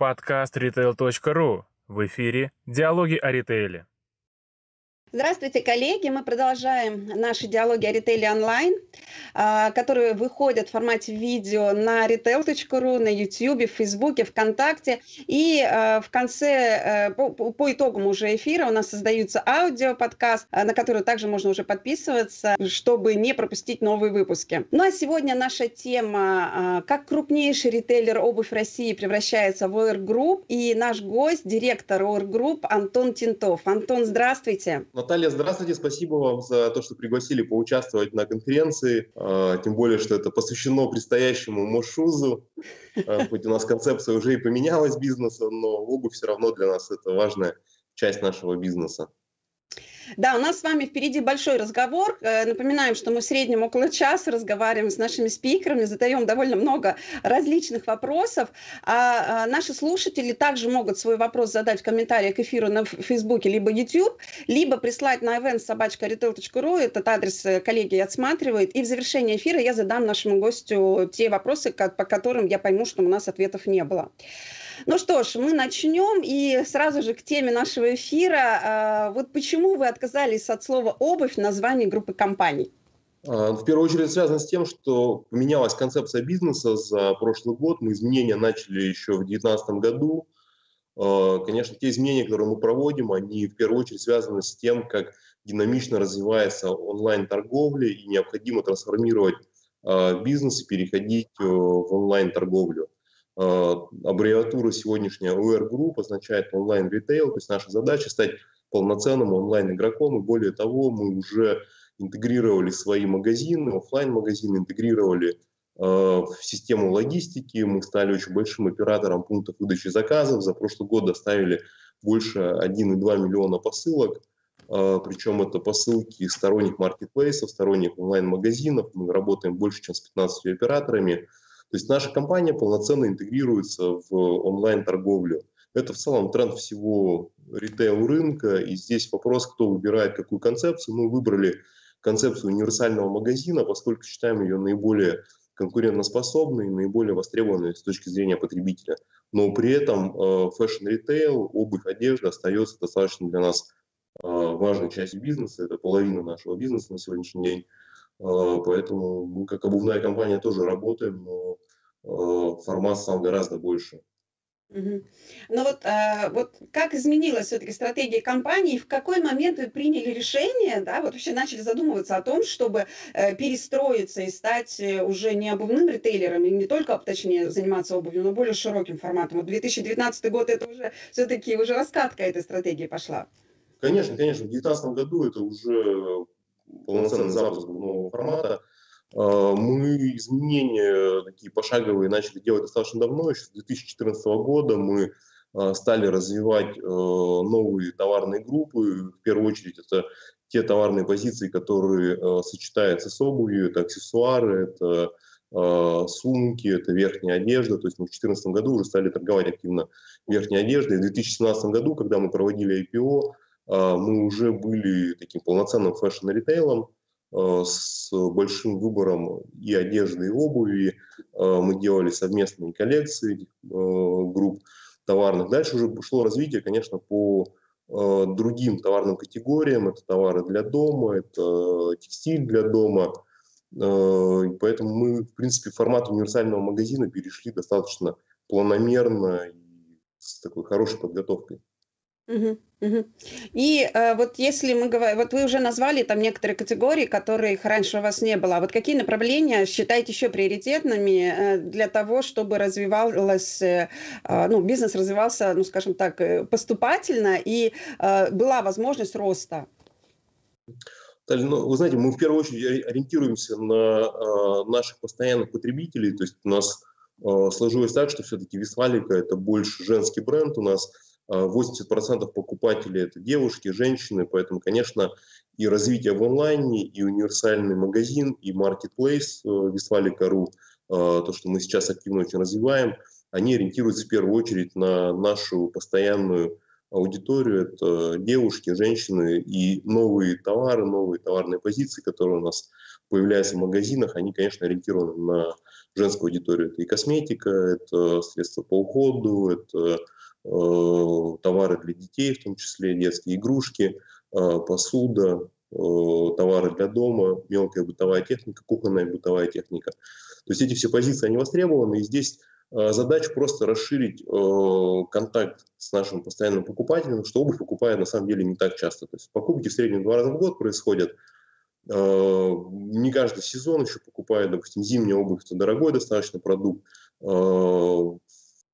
Подкаст retail.ru. В эфире «Диалоги о ритейле». Здравствуйте, коллеги! Мы продолжаем наши диалоги о ритейле онлайн, а, которые выходят в формате видео на retail.ru, на YouTube, в Фейсбуке, ВКонтакте. И а, в конце, э, по, по итогам уже эфира у нас создаются аудиоподкаст, а, на который также можно уже подписываться, чтобы не пропустить новые выпуски. Ну а сегодня наша тема «Как крупнейший ритейлер обувь России превращается в OR Group» и наш гость, директор OR Group Антон Тинтов. Антон, здравствуйте! Наталья, здравствуйте, спасибо вам за то, что пригласили поучаствовать на конференции, а, тем более, что это посвящено предстоящему Мошузу. А, хоть у нас концепция уже и поменялась бизнеса, но обувь все равно для нас это важная часть нашего бизнеса. Да, у нас с вами впереди большой разговор. Э, напоминаем, что мы в среднем около часа разговариваем с нашими спикерами, задаем довольно много различных вопросов. А, а наши слушатели также могут свой вопрос задать в комментариях к эфиру на Фейсбуке либо YouTube, либо прислать на event собачка.retail.ru. Этот адрес э, коллеги отсматривают. И в завершении эфира я задам нашему гостю те вопросы, по которым я пойму, что у нас ответов не было. Ну что ж, мы начнем и сразу же к теме нашего эфира. А, вот почему вы отказались от слова «обувь» в названии группы компаний? А, в первую очередь связано с тем, что поменялась концепция бизнеса за прошлый год. Мы изменения начали еще в 2019 году. А, конечно, те изменения, которые мы проводим, они в первую очередь связаны с тем, как динамично развивается онлайн-торговля и необходимо трансформировать бизнес и переходить э, в онлайн-торговлю. Э, аббревиатура сегодняшняя UR Group означает онлайн-ритейл, то есть наша задача стать полноценным онлайн-игроком, и более того, мы уже интегрировали свои магазины, офлайн магазины интегрировали э, в систему логистики, мы стали очень большим оператором пунктов выдачи заказов, за прошлый год доставили больше 1,2 миллиона посылок, э, причем это посылки сторонних маркетплейсов, сторонних онлайн-магазинов, мы работаем больше, чем с 15 операторами, то есть наша компания полноценно интегрируется в онлайн-торговлю. Это в целом тренд всего ритейл-рынка, и здесь вопрос, кто выбирает какую концепцию. Мы выбрали концепцию универсального магазина, поскольку считаем ее наиболее конкурентоспособной, наиболее востребованной с точки зрения потребителя. Но при этом фэшн-ритейл, обувь, одежда остается достаточно для нас э, важной частью бизнеса. Это половина нашего бизнеса на сегодняшний день. Э, поэтому мы как обувная компания тоже работаем, но э, формат стал гораздо больше. Угу. Ну вот, а, вот как изменилась все-таки стратегия компании, в какой момент вы приняли решение, да, вот вообще начали задумываться о том, чтобы э, перестроиться и стать э, уже не обувным ритейлером, и не только, точнее, заниматься обувью, но более широким форматом. Вот 2019 год это уже все-таки уже раскатка этой стратегии пошла. Конечно, конечно, в 2019 году это уже полноценный запуск нового формата. А, мы изменения такие пошаговые начали делать достаточно давно, еще с 2014 года мы а, стали развивать а, новые товарные группы. В первую очередь это те товарные позиции, которые сочетаются с обувью, это аксессуары, это сумки, это верхняя одежда. То есть мы в 2014 году уже стали торговать активно верхней одеждой. В 2017 году, когда мы проводили IPO, мы уже были таким полноценным фэшн-ритейлом а, с большим выбором и одежды, и обуви. А, мы делали совместные коллекции групп товарных. Дальше уже шло развитие, конечно, по другим товарным категориям. Это товары для дома, это текстиль для дома. Поэтому мы, в принципе, формат универсального магазина перешли достаточно планомерно и с такой хорошей подготовкой. Угу, угу. И э, вот если мы говорим, вот вы уже назвали там некоторые категории, которых раньше у вас не было. А вот какие направления считаете еще приоритетными э, для того, чтобы развивалась, э, э, ну, бизнес развивался, ну, скажем так, э, поступательно и э, была возможность роста? Ну, вы знаете, мы в первую очередь ориентируемся на э, наших постоянных потребителей. То есть у нас э, сложилось так, что все-таки Весфалика это больше женский бренд. У нас 80% покупателей – это девушки, женщины, поэтому, конечно, и развитие в онлайне, и универсальный магазин, и маркетплейс Вестфалика.ру, э, то, что мы сейчас активно очень развиваем, они ориентируются в первую очередь на нашу постоянную аудиторию, это девушки, женщины и новые товары, новые товарные позиции, которые у нас появляются в магазинах, они, конечно, ориентированы на женскую аудиторию. Это и косметика, это средства по уходу, это товары для детей, в том числе детские игрушки, э, посуда, э, товары для дома, мелкая бытовая техника, кухонная бытовая техника. То есть эти все позиции, они востребованы, и здесь э, задача просто расширить э, контакт с нашим постоянным покупателем, что обувь покупает на самом деле не так часто. То есть покупки в среднем два раза в год происходят, Э, не каждый сезон еще покупает, допустим, зимняя обувь, это дорогой достаточно продукт, э,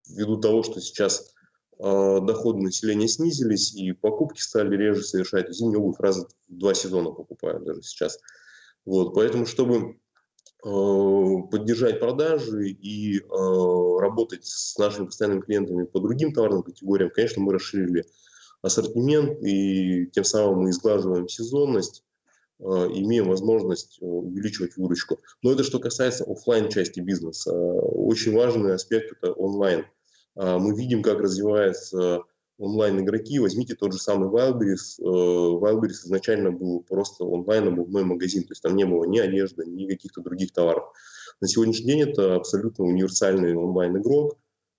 ввиду того, что сейчас э, доходы населения снизились и покупки стали реже совершать. Зимнюю обувь раз в два сезона покупают даже сейчас. Вот, поэтому, чтобы поддержать продажи и работать с нашими постоянными клиентами по другим товарным категориям, конечно, мы расширили ассортимент и тем самым мы изглаживаем сезонность имеем возможность увеличивать выручку. Но это что касается офлайн части бизнеса. Очень важный аспект – это онлайн. А, мы видим, как развиваются онлайн-игроки. Возьмите тот же самый Wildberries. Э, Wildberries изначально был просто онлайн-обувной магазин, то есть там не было ни одежды, ни каких-то других товаров. На сегодняшний день это абсолютно универсальный онлайн-игрок.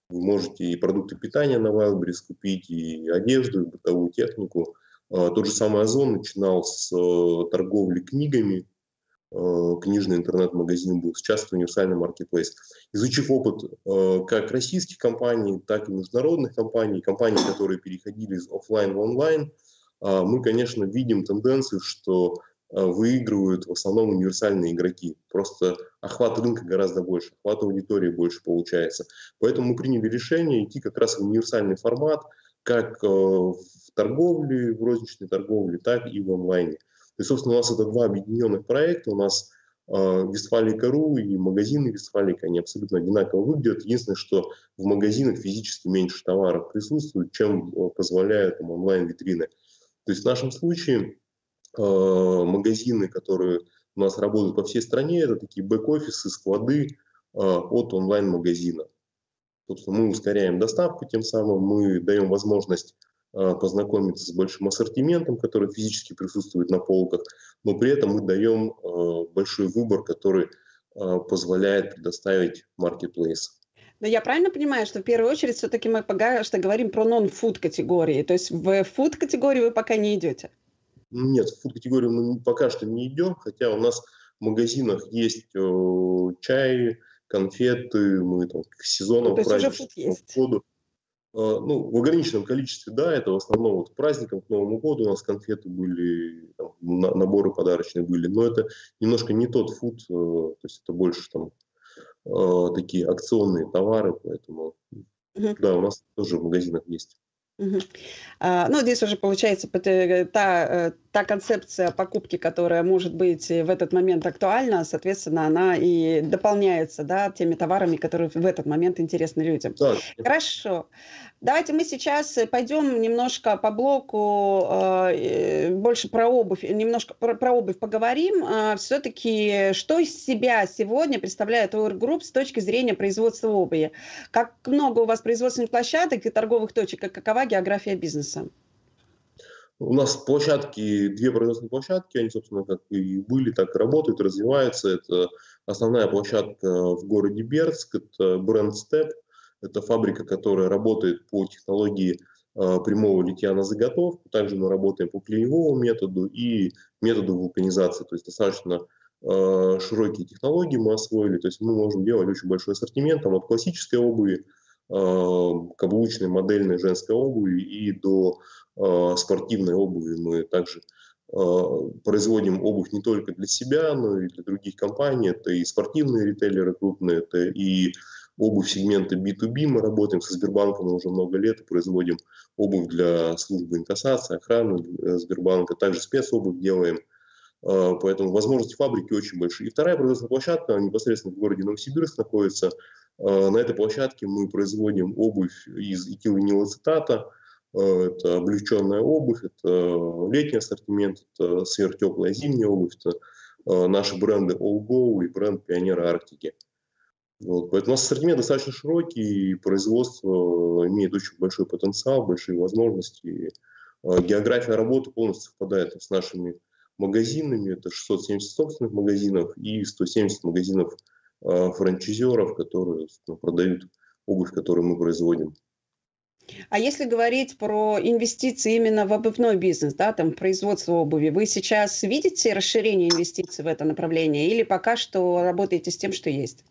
Вы можете и продукты питания на Wildberries купить, и одежду, и бытовую технику – а, тот же самый Озон начинал с э, торговли книгами, книжный интернет-магазин был, сейчас универсальный маркетплейс. Изучив опыт э, как российских компаний, так и международных компаний, компаний, которые переходили из офлайн в онлайн, а, мы, конечно, видим тенденцию, что выигрывают в основном универсальные игроки. Просто охват рынка гораздо больше, охват аудитории больше получается. Поэтому мы приняли решение идти как раз в универсальный формат, как в торговле, в розничной торговле, так и в онлайне. Есть, собственно, у нас это два объединенных проекта. У нас э, Вестфалика.ру и магазины Вестфалика, они абсолютно одинаково выглядят. Единственное, что в магазинах физически меньше товаров присутствует, чем э, позволяют онлайн-витрины. То есть в нашем случае э, магазины, которые у нас работают по всей стране, это такие бэк-офисы, склады э, от онлайн-магазина. Собственно, мы ускоряем доставку, тем самым мы даем возможность познакомиться с большим ассортиментом, который физически присутствует на полках, но при этом мы даем а, большой выбор, который а, позволяет предоставить маркетплейс. Но я правильно понимаю, что в первую очередь все-таки мы пока что говорим про нон-фуд категории, то есть в фуд категорию вы пока не идете? Нет, в фуд категорию мы пока что не идем, хотя у нас в магазинах есть чай, конфеты, мы там к сезону ну, то есть уже фуд есть. А, ну, в ограниченном количестве, да, это в основном вот к праздникам, к Новому году у нас конфеты были, там, наборы подарочные были, но это немножко не тот фуд, э, то есть это больше там э, такие акционные товары, поэтому, да, у нас тоже в магазинах есть. Угу. А, ну, здесь уже получается та, э, та концепция покупки, которая может быть в этот момент актуальна, соответственно, она и дополняется да, теми товарами, которые в этот момент интересны людям. Да. Хорошо. Давайте мы сейчас пойдем немножко по блоку, э, больше про обувь, немножко про, про обувь поговорим. Э, а, все-таки, что из себя сегодня представляет Our Group с точки зрения производства обуви? Как много у вас производственных площадок и торговых точек, и какова география бизнеса? У нас площадки, две производственные площадки, они, собственно, как и были, так и работают, развиваются. Это основная площадка в городе Бердск, это бренд Step – это фабрика, которая работает по технологии э, прямого литья на заготовку. Также мы работаем по клеевому методу и методу вулканизации. То есть достаточно э, широкие технологии мы освоили. То есть мы можем делать очень большой ассортимент там, от классической обуви, каблучной, модельной женской обуви и до э, спортивной обуви. Мы также э, производим обувь не только для себя, но и для других компаний. Это и спортивные ритейлеры крупные, это и обувь сегмента B2B. Мы работаем со Сбербанком уже много лет и производим обувь для службы инкассации, охраны э, Сбербанка. Также спецобувь делаем. Поэтому возможности фабрики очень большие. И вторая производственная площадка непосредственно в городе Новосибирск находится. А, на этой площадке мы производим обувь из этилвинилацетата. А, это облегченная обувь, это летний ассортимент, это сверхтеплая зимняя обувь, это наши бренды All Go и бренд Пионера Арктики. Вот, поэтому у нас ассортимент достаточно широкий, и производство имеет очень большой потенциал, большие возможности. География работы полностью совпадает с нашими магазинами, это 670 собственных магазинов и 170 магазинов э, франчайзеров, которые ну, продают обувь, которую мы производим. А если говорить про инвестиции именно в обувной бизнес, да, там производство обуви, вы сейчас видите расширение инвестиций в это направление или пока что работаете с тем, что есть?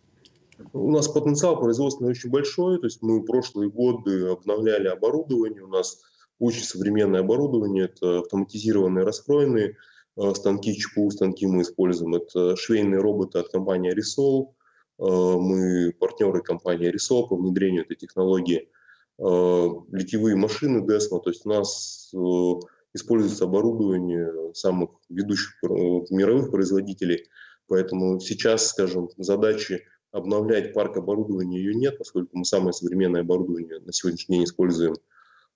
У нас потенциал производственный очень большой, то есть мы прошлые годы обновляли оборудование, у нас очень современное оборудование, это автоматизированные раскроенные э, станки, ЧПУ станки мы используем, это швейные роботы от компании Arisol, э, мы партнеры компании Arisol по внедрению этой технологии, э, литьевые машины Desmo, то есть у нас используется оборудование самых ведущих мировых производителей, поэтому сейчас, скажем, задачи обновлять парк оборудования ее нет, поскольку мы самое современное оборудование на сегодняшний день используем.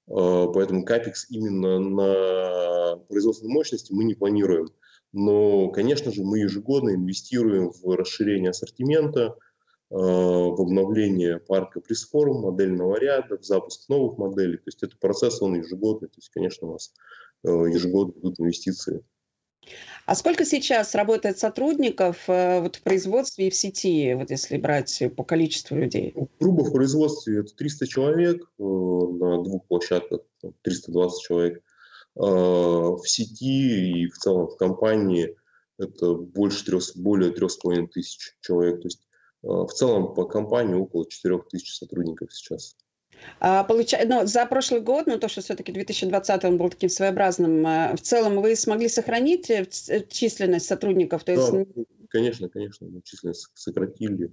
Поэтому капекс именно на производственной мощности мы не планируем. Но, конечно же, мы ежегодно инвестируем в расширение ассортимента, а, в обновление парка пресс-форм, модельного ряда, в запуск новых моделей. То есть это процесс, он ежегодный. То есть, конечно, у нас а, ежегодно идут инвестиции. А сколько сейчас работает сотрудников э, вот в производстве и в сети, вот если брать по количеству людей? Грубо в производстве это 300 человек, э, на двух площадках 320 человек. А, в сети и в целом в компании это больше трех, более трех с половиной тысяч человек. То есть а, в целом по компании около четырех тысяч сотрудников сейчас. А, получа... ну, за прошлый год, ну то, что все-таки 2020 он был таким своеобразным, а, в целом вы смогли сохранить э, э, численность сотрудников? То есть... Да, конечно, конечно, мы численность сократили,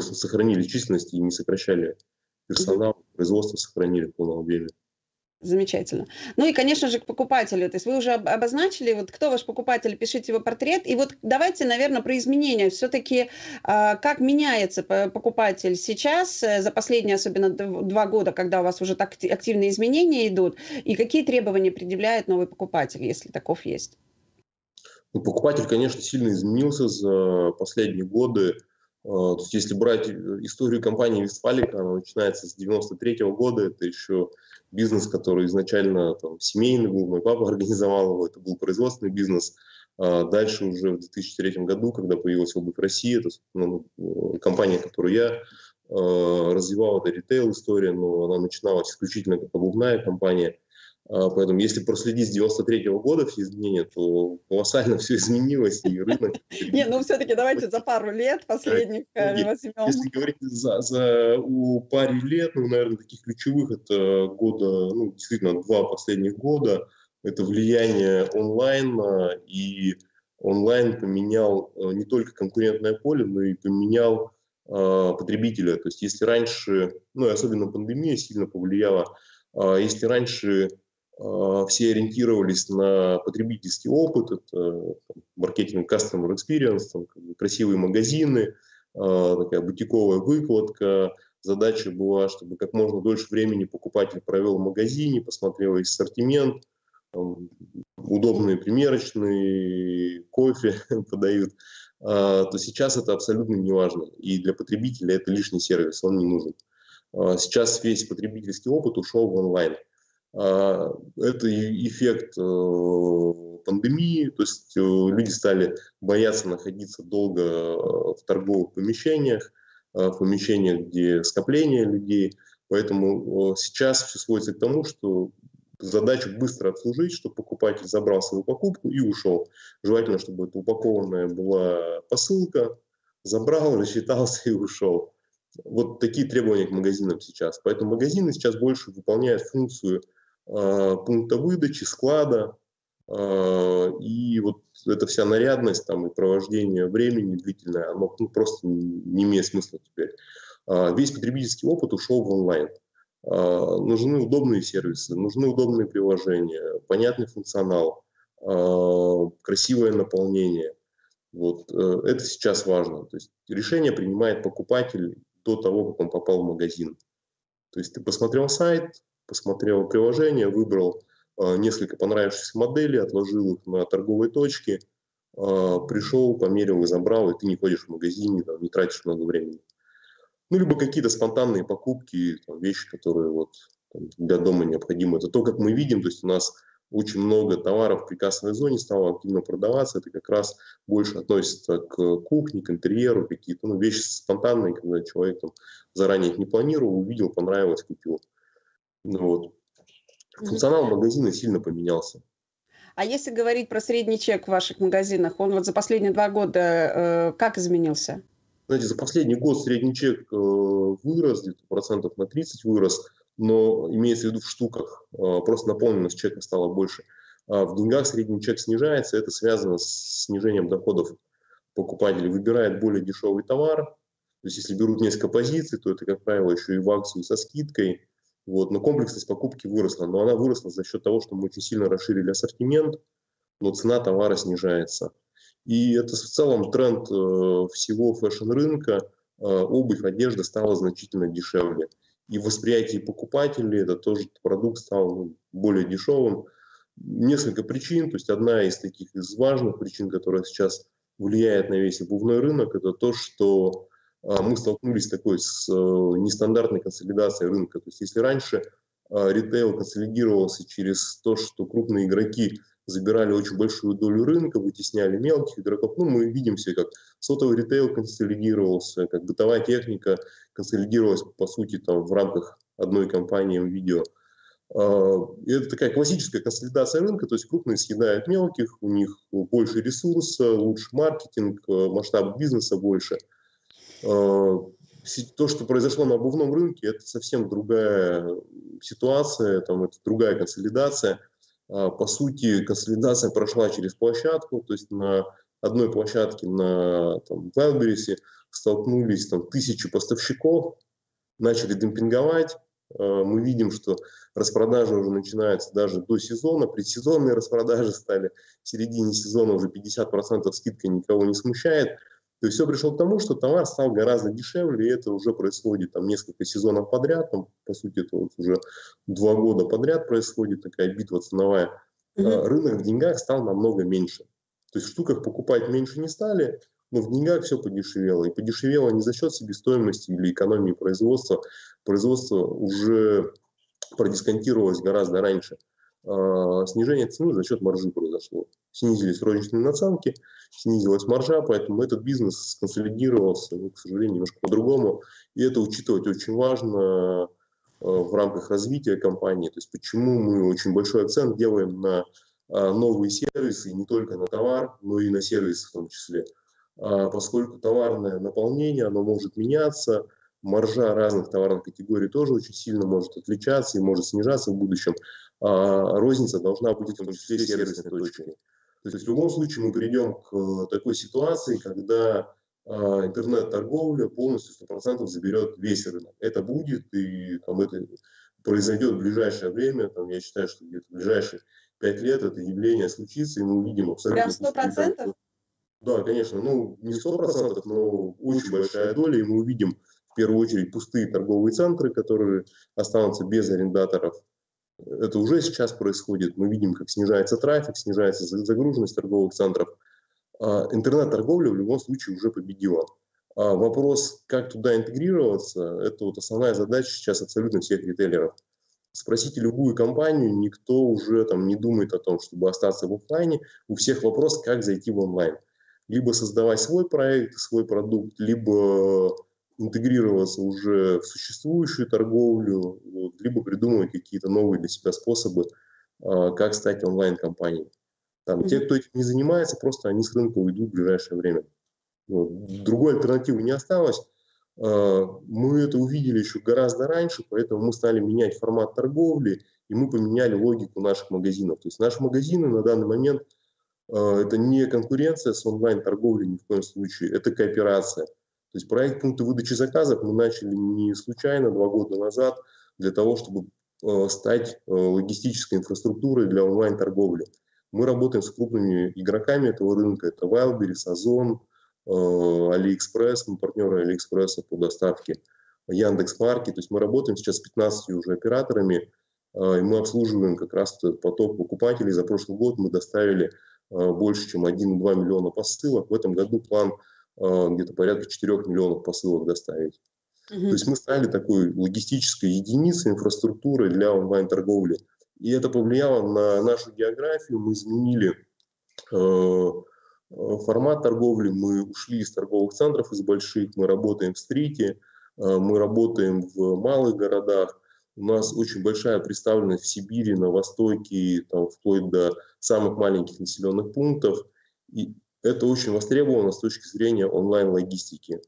сохранили численность и не сокращали персонал, производство сохранили в полном объеме. Замечательно. Ну и, конечно же, к покупателю. То есть вы уже обозначили, вот кто ваш покупатель, пишите его портрет. И вот давайте, наверное, про изменения. Все-таки а, как меняется покупатель сейчас, э, за последние особенно два года, когда у вас уже так активные изменения идут, и какие требования предъявляет новый покупатель, если таков есть? Ну, покупатель, конечно, сильно изменился за последние годы. А, то есть, если брать э, историю компании Вестфалика, она начинается с 93 -го года, это еще бизнес, который изначально там, семейный был, мой папа организовал его, это был производственный бизнес. А дальше уже в 2003 году, когда появилась обувь России, это ну, компания, которую я э, развивал, это ритейл-история, но она начиналась исключительно как обувная компания. А, поэтому, если проследить с 93 -го года все изменения, то колоссально все изменилось, и рынок... Не, ну все-таки давайте за пару лет последних э, возьмем. Если говорить за, за у паре лет, ну, наверное, таких ключевых, это года, ну, действительно, два последних года, это влияние онлайна, и онлайн поменял э, не только конкурентное поле, но и поменял э, потребителя. То есть если раньше, ну и особенно пандемия сильно повлияла, э, если раньше а, все ориентировались на потребительский опыт, это маркетинг customer experience, там, красивые магазины, а, такая бутиковая выкладка. Задача была, чтобы как можно дольше времени покупатель провел в магазине, посмотрел ассортимент, там, удобные примерочные, кофе подают, а, то сейчас это абсолютно не важно. И для потребителя это лишний сервис, он не нужен. Сейчас весь потребительский опыт ушел в онлайн. А, это эффект э, пандемии, то есть э, люди стали бояться находиться долго э, в торговых помещениях, в помещениях, где скопление людей. Поэтому сейчас все сводится к тому, что задача быстро обслужить, чтобы покупатель забрал свою покупку и ушел. Желательно, чтобы это упакованная была посылка, забрал, рассчитался и ушел. Вот такие требования к магазинам сейчас. Поэтому магазины сейчас больше выполняют функцию пункта выдачи, склада, э, и вот эта вся нарядность там, и провождение времени длительное, оно ну, просто не имеет смысла теперь. Э, весь потребительский опыт ушел в онлайн. Нужны удобные сервисы, нужны удобные приложения, понятный функционал, красивое наполнение. Вот это сейчас важно. То есть решение принимает покупатель до того, как он попал в магазин. То есть ты посмотрел сайт, посмотрел приложение, выбрал э, несколько понравившихся моделей, отложил их на торговые точки, э, пришел, померил и забрал, и ты не ходишь в магазине, не тратишь много времени. Ну, либо какие-то спонтанные покупки, там, вещи, которые вот там, для дома необходимы. Это то, как мы видим, то есть у нас очень много товаров в прикассовой зоне стало активно продаваться. Это как раз больше относится к кухне, к интерьеру, какие-то ну, вещи спонтанные, когда человек там, заранее их не планировал, увидел, понравилось, купил. Ну, вот. Функционал магазина сильно поменялся. А если говорить про средний чек в ваших магазинах, он вот за последние два года э, как изменился? Знаете, за последний год средний чек э, вырос, где-то процентов на 30 вырос но имеется в виду в штуках, а, просто наполненность чека стала больше. А в деньгах средний чек снижается, это связано с снижением доходов покупателей. Выбирает более дешевый товар, то есть если берут несколько позиций, то это, как правило, еще и в акцию со скидкой. Вот. Но комплексность покупки выросла, но она выросла за счет того, что мы очень сильно расширили ассортимент, но цена товара снижается. И это в целом тренд э, всего фэшн-рынка. Э, обувь, одежда стала значительно дешевле и в восприятии покупателей это тоже продукт стал ну, более дешевым. Несколько причин, то есть одна из таких из важных причин, которая сейчас влияет на весь обувной рынок, это то, что мы столкнулись такой с а, нестандартной консолидацией рынка. То есть если раньше а, ритейл консолидировался через то, что крупные игроки забирали очень большую долю рынка, вытесняли мелких игроков. Ну, мы видим все, как сотовый ритейл консолидировался, как бытовая техника консолидировалась, по сути, там, в рамках одной компании видео. А, это такая классическая консолидация рынка, то есть крупные съедают мелких, у них больше ресурса, лучше маркетинг, э, масштаб бизнеса больше. А, то, что произошло на обувном рынке, это совсем другая ситуация, там, это другая консолидация – а, по сути, консолидация прошла через площадку, то есть на одной площадке на там, Wildberries столкнулись там, тысячи поставщиков, начали демпинговать. А, мы видим, что распродажи уже начинаются даже до сезона, предсезонные распродажи стали, в середине сезона уже 50% скидка никого не смущает. То есть все пришло к тому, что товар стал гораздо дешевле, и это уже происходит там несколько сезонов подряд, там, по сути это вот уже два года подряд происходит такая битва ценовая. Mm-hmm. Рынок в деньгах стал намного меньше. То есть в штуках покупать меньше не стали, но в деньгах все подешевело. И подешевело не за счет себестоимости или экономии производства. Производство уже продисконтировалось гораздо раньше. А, снижение цены за счет маржи произошло. Снизились розничные наценки, снизилась маржа, поэтому этот бизнес сконсолидировался, ну, к сожалению, немножко по-другому. И это учитывать очень важно а, в рамках развития компании. То есть почему мы очень большой акцент делаем на а, новые сервисы, не только на товар, но и на сервисы в том числе. Поскольку товарное наполнение, оно может меняться, маржа разных товарных категорий тоже очень сильно может отличаться и может снижаться в будущем а розница должна быть в том числе сервисной точкой. То есть в любом случае мы придем к э, такой ситуации, когда а, интернет-торговля полностью 100% заберет весь рынок. Это будет, и там, это произойдет в ближайшее время. Там, я считаю, что где-то в ближайшие 5 лет это явление случится, и мы увидим абсолютно... Прям 100%? Да, конечно. Ну, не 100%, но очень большая доля, и мы увидим в первую очередь пустые торговые центры, которые останутся без арендаторов это уже сейчас происходит. Мы видим, как снижается трафик, снижается загруженность торговых центров. А, интернет-торговля в любом случае уже победила. А вопрос, как туда интегрироваться, это вот основная задача сейчас абсолютно всех ритейлеров. Спросите любую компанию, никто уже там не думает о том, чтобы остаться в офлайне. У всех вопрос, как зайти в онлайн. Либо создавать свой проект, свой продукт, либо интегрироваться уже в существующую торговлю, вот, либо придумывать какие-то новые для себя способы, э, как стать онлайн-компанией. Там, mm-hmm. Те, кто этим не занимается, просто они с рынка уйдут в ближайшее время. Вот. Другой альтернативы не осталось. Э, мы это увидели еще гораздо раньше, поэтому мы стали менять формат торговли, и мы поменяли логику наших магазинов. То есть наши магазины на данный момент э, это не конкуренция с онлайн-торговлей ни в коем случае, это кооперация. То есть проект пункта выдачи заказов мы начали не случайно два года назад для того, чтобы э, стать э, логистической инфраструктурой для онлайн-торговли. Мы работаем с крупными игроками этого рынка. Это Wildberries, Озон, э, AliExpress, мы партнеры AliExpress по доставке, Яндекс.Марки. То есть мы работаем сейчас с 15 уже операторами, и мы обслуживаем как раз поток покупателей. За прошлый год мы доставили больше, чем 1,2 миллиона посылок. В этом году план где-то порядка 4 миллионов посылок доставить. Угу. То есть мы стали такой логистической единицей инфраструктуры для онлайн-торговли. И это повлияло на нашу географию. Мы изменили э, формат торговли, мы ушли из торговых центров, из больших, мы работаем в стрите, э, мы работаем в малых городах. У нас очень большая представленность в Сибири, на Востоке, там, вплоть до самых маленьких населенных пунктов. И это очень востребовано с точки зрения онлайн-логистики.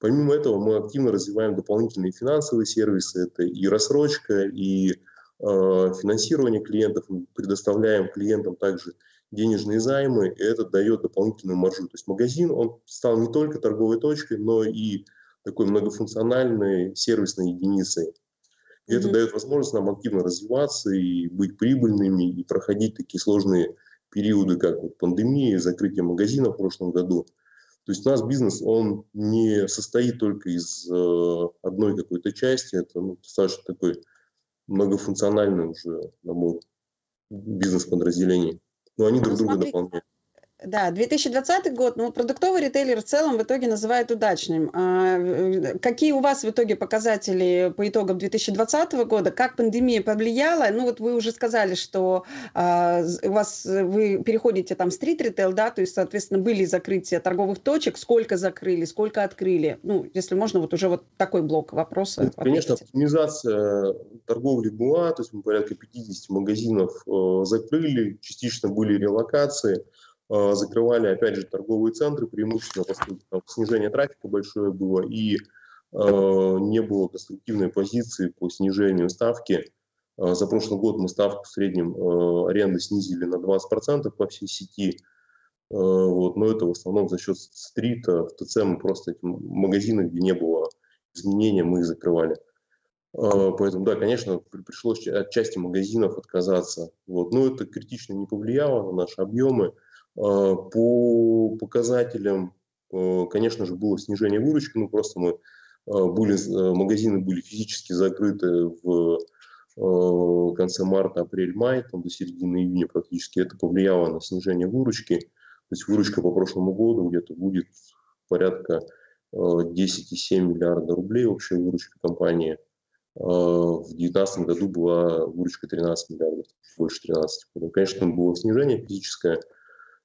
Помимо этого мы активно развиваем дополнительные финансовые сервисы. Это и рассрочка, и э, финансирование клиентов. Мы предоставляем клиентам также денежные займы, и это дает дополнительную маржу. То есть магазин, он стал не только торговой точкой, но и такой многофункциональной сервисной единицей. И mm-hmm. это дает возможность нам активно развиваться и быть прибыльными, и проходить такие сложные периоды, как вот пандемия, закрытие магазина в прошлом году. То есть у нас бизнес, он не состоит только из э, одной какой-то части, это ну, достаточно такой многофункциональный уже набор бизнес-подразделений. Но они друг ну, друга дополняют. Да, 2020 год, ну, продуктовый ритейлер в целом в итоге называют удачным. А, э, какие у вас в итоге показатели по итогам 2020 года? Как пандемия повлияла? Ну, вот вы уже сказали, что а, у вас вы переходите там стрит-ритейл, да, то есть, соответственно, были закрытия торговых точек. Сколько закрыли, сколько открыли? Ну, если можно, вот уже вот такой блок вопроса. Ну, конечно, оптимизация торговли была, то есть мы порядка 50 магазинов э, закрыли, частично были релокации. А, закрывали, опять же, торговые центры, преимущественно, поскольку там снижение трафика большое было, и э, не было конструктивной позиции по снижению ставки. Э, за прошлый год мы ставку в среднем э, аренды снизили на 20% по всей сети. Э, вот, но это в основном за счет стрита, в ТЦ мы просто эти магазины, где не было изменения, мы их закрывали. Э, поэтому, да, конечно, пришлось от части магазинов отказаться. Вот. Но это критично не повлияло на наши объемы. А, по показателям, а, конечно же, было снижение выручки, ну просто мы а, были, магазины были физически закрыты в конце марта, апрель, май, там до середины июня практически, это повлияло на снижение выручки. То есть выручка по прошлому году где-то будет порядка 10,7 миллиарда рублей общая выручка компании. В 2019 году была выручка 13 миллиардов, больше 13. Поэтому, конечно, там было снижение физическое,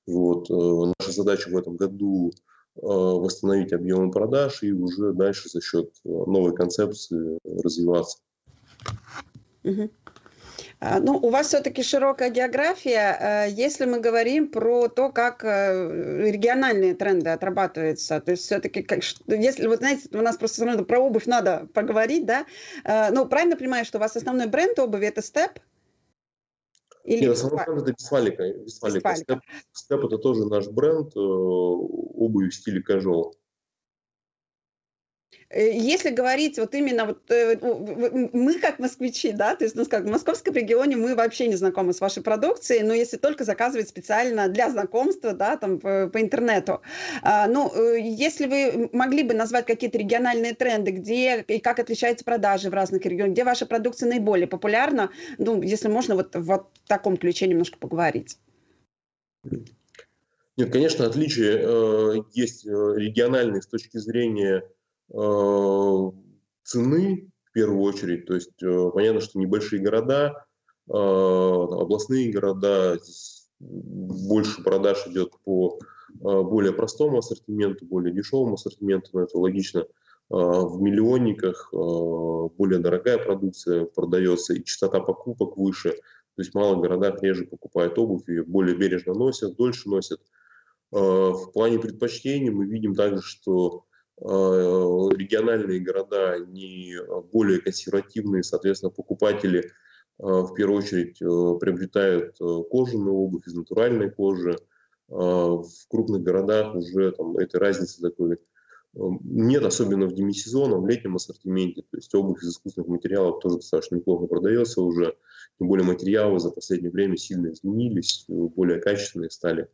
вот, э, наша задача в этом году э, восстановить объемы продаж и уже дальше за счет э, новой концепции развиваться. Угу. Ну, у вас все-таки широкая география. Если мы говорим про то, как региональные тренды отрабатываются, то есть все-таки, если, вот знаете, у нас просто про обувь надо поговорить, да? Ну, правильно понимаю, что у вас основной бренд обуви – это Step? Или Нет, основной бренд это Вестфалика. Вестфалика. Степ, Степ это тоже наш бренд э, обуви в стиле casual. Э, если говорить вот именно вот э, мы как москвичи, да, то есть, ну, как в московском регионе мы вообще не знакомы с вашей продукцией, но если только заказывать специально для знакомства, да, там по, по интернету. А, ну, э, если вы могли бы назвать какие-то региональные тренды, где и как отличаются продажи в разных регионах, где ваша продукция наиболее популярна, ну, если можно вот в вот таком ключе немножко поговорить. Нет, конечно, отличия э, есть региональные с точки зрения Э, цены в первую очередь. То есть э, понятно, что небольшие города, э, областные города, больше продаж идет по более простому ассортименту, более дешевому ассортименту, но это логично. В миллионниках более дорогая продукция продается, и частота покупок выше. То есть в малых городах реже покупают обувь, ее более бережно носят, дольше носят. В плане предпочтений мы видим также, что Э, региональные города, они более консервативные, соответственно, покупатели э, в первую очередь э, приобретают кожаную обувь из натуральной кожи. В крупных городах уже там, этой разницы такой нет, особенно в демисезоне, в летнем ассортименте. То есть обувь из искусственных материалов тоже достаточно неплохо продается уже. Тем более материалы за последнее время сильно изменились, более качественные стали.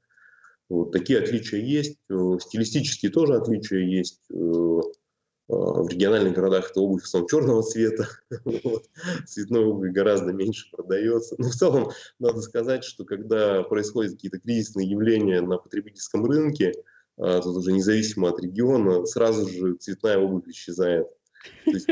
Вот такие отличия есть. Э, стилистические тоже отличия есть. Э, э, в региональных городах это обувь в основном черного цвета. Цветной обуви гораздо меньше продается. Но в целом надо сказать, что когда происходят какие-то кризисные явления на потребительском рынке, тут уже независимо от региона, сразу же цветная обувь исчезает. То есть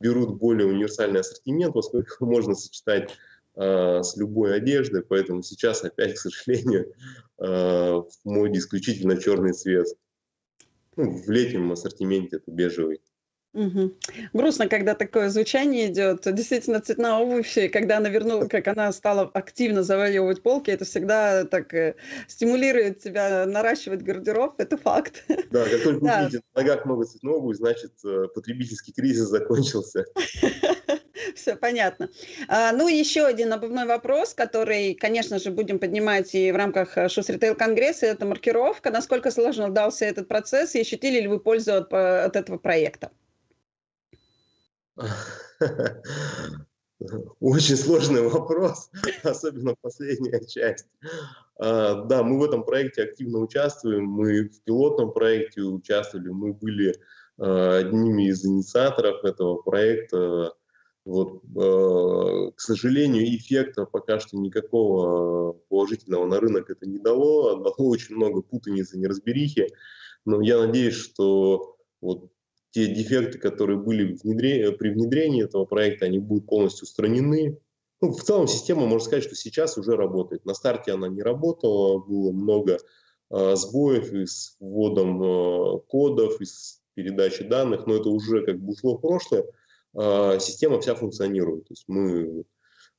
берут более универсальный ассортимент, поскольку можно сочетать с любой одеждой, поэтому сейчас опять, к сожалению, э, в моде исключительно черный цвет. Ну, в летнем ассортименте это бежевый. Мгм. Грустно, когда такое звучание идет. Действительно, цветная обувь, когда она вернула, как она стала активно завоевывать полки, это всегда так э, стимулирует тебя наращивать гардероб, это факт. Да, как только Да. увидите на ногах много цветной обуви, значит, э, потребительский кризис закончился. Все понятно. А, ну, еще один обувной вопрос, который, конечно же, будем поднимать и в рамках э, Шус Ритейл Конгресса, это маркировка. Насколько сложно дался этот процесс и ощутили ли вы пользу от, по- от этого проекта? Очень сложный вопрос, особенно последняя часть. А, Да, мы в этом проекте активно участвуем, мы в пилотном проекте участвовали, мы были а, одними из инициаторов этого проекта. Вот, а, к сожалению, эффекта пока что никакого положительного на рынок это не дало, дало очень много путаницы, неразберихи, но я надеюсь, что вот те дефекты, которые были внедре- при внедрении этого проекта, они будут полностью устранены. Ну, в целом система, можно сказать, что сейчас уже работает. На старте она не работала, было много э, сбоев и с вводом э, кодов, и с передачей данных, но это уже как бы ушло в прошлое. Э, система вся функционирует. То есть мы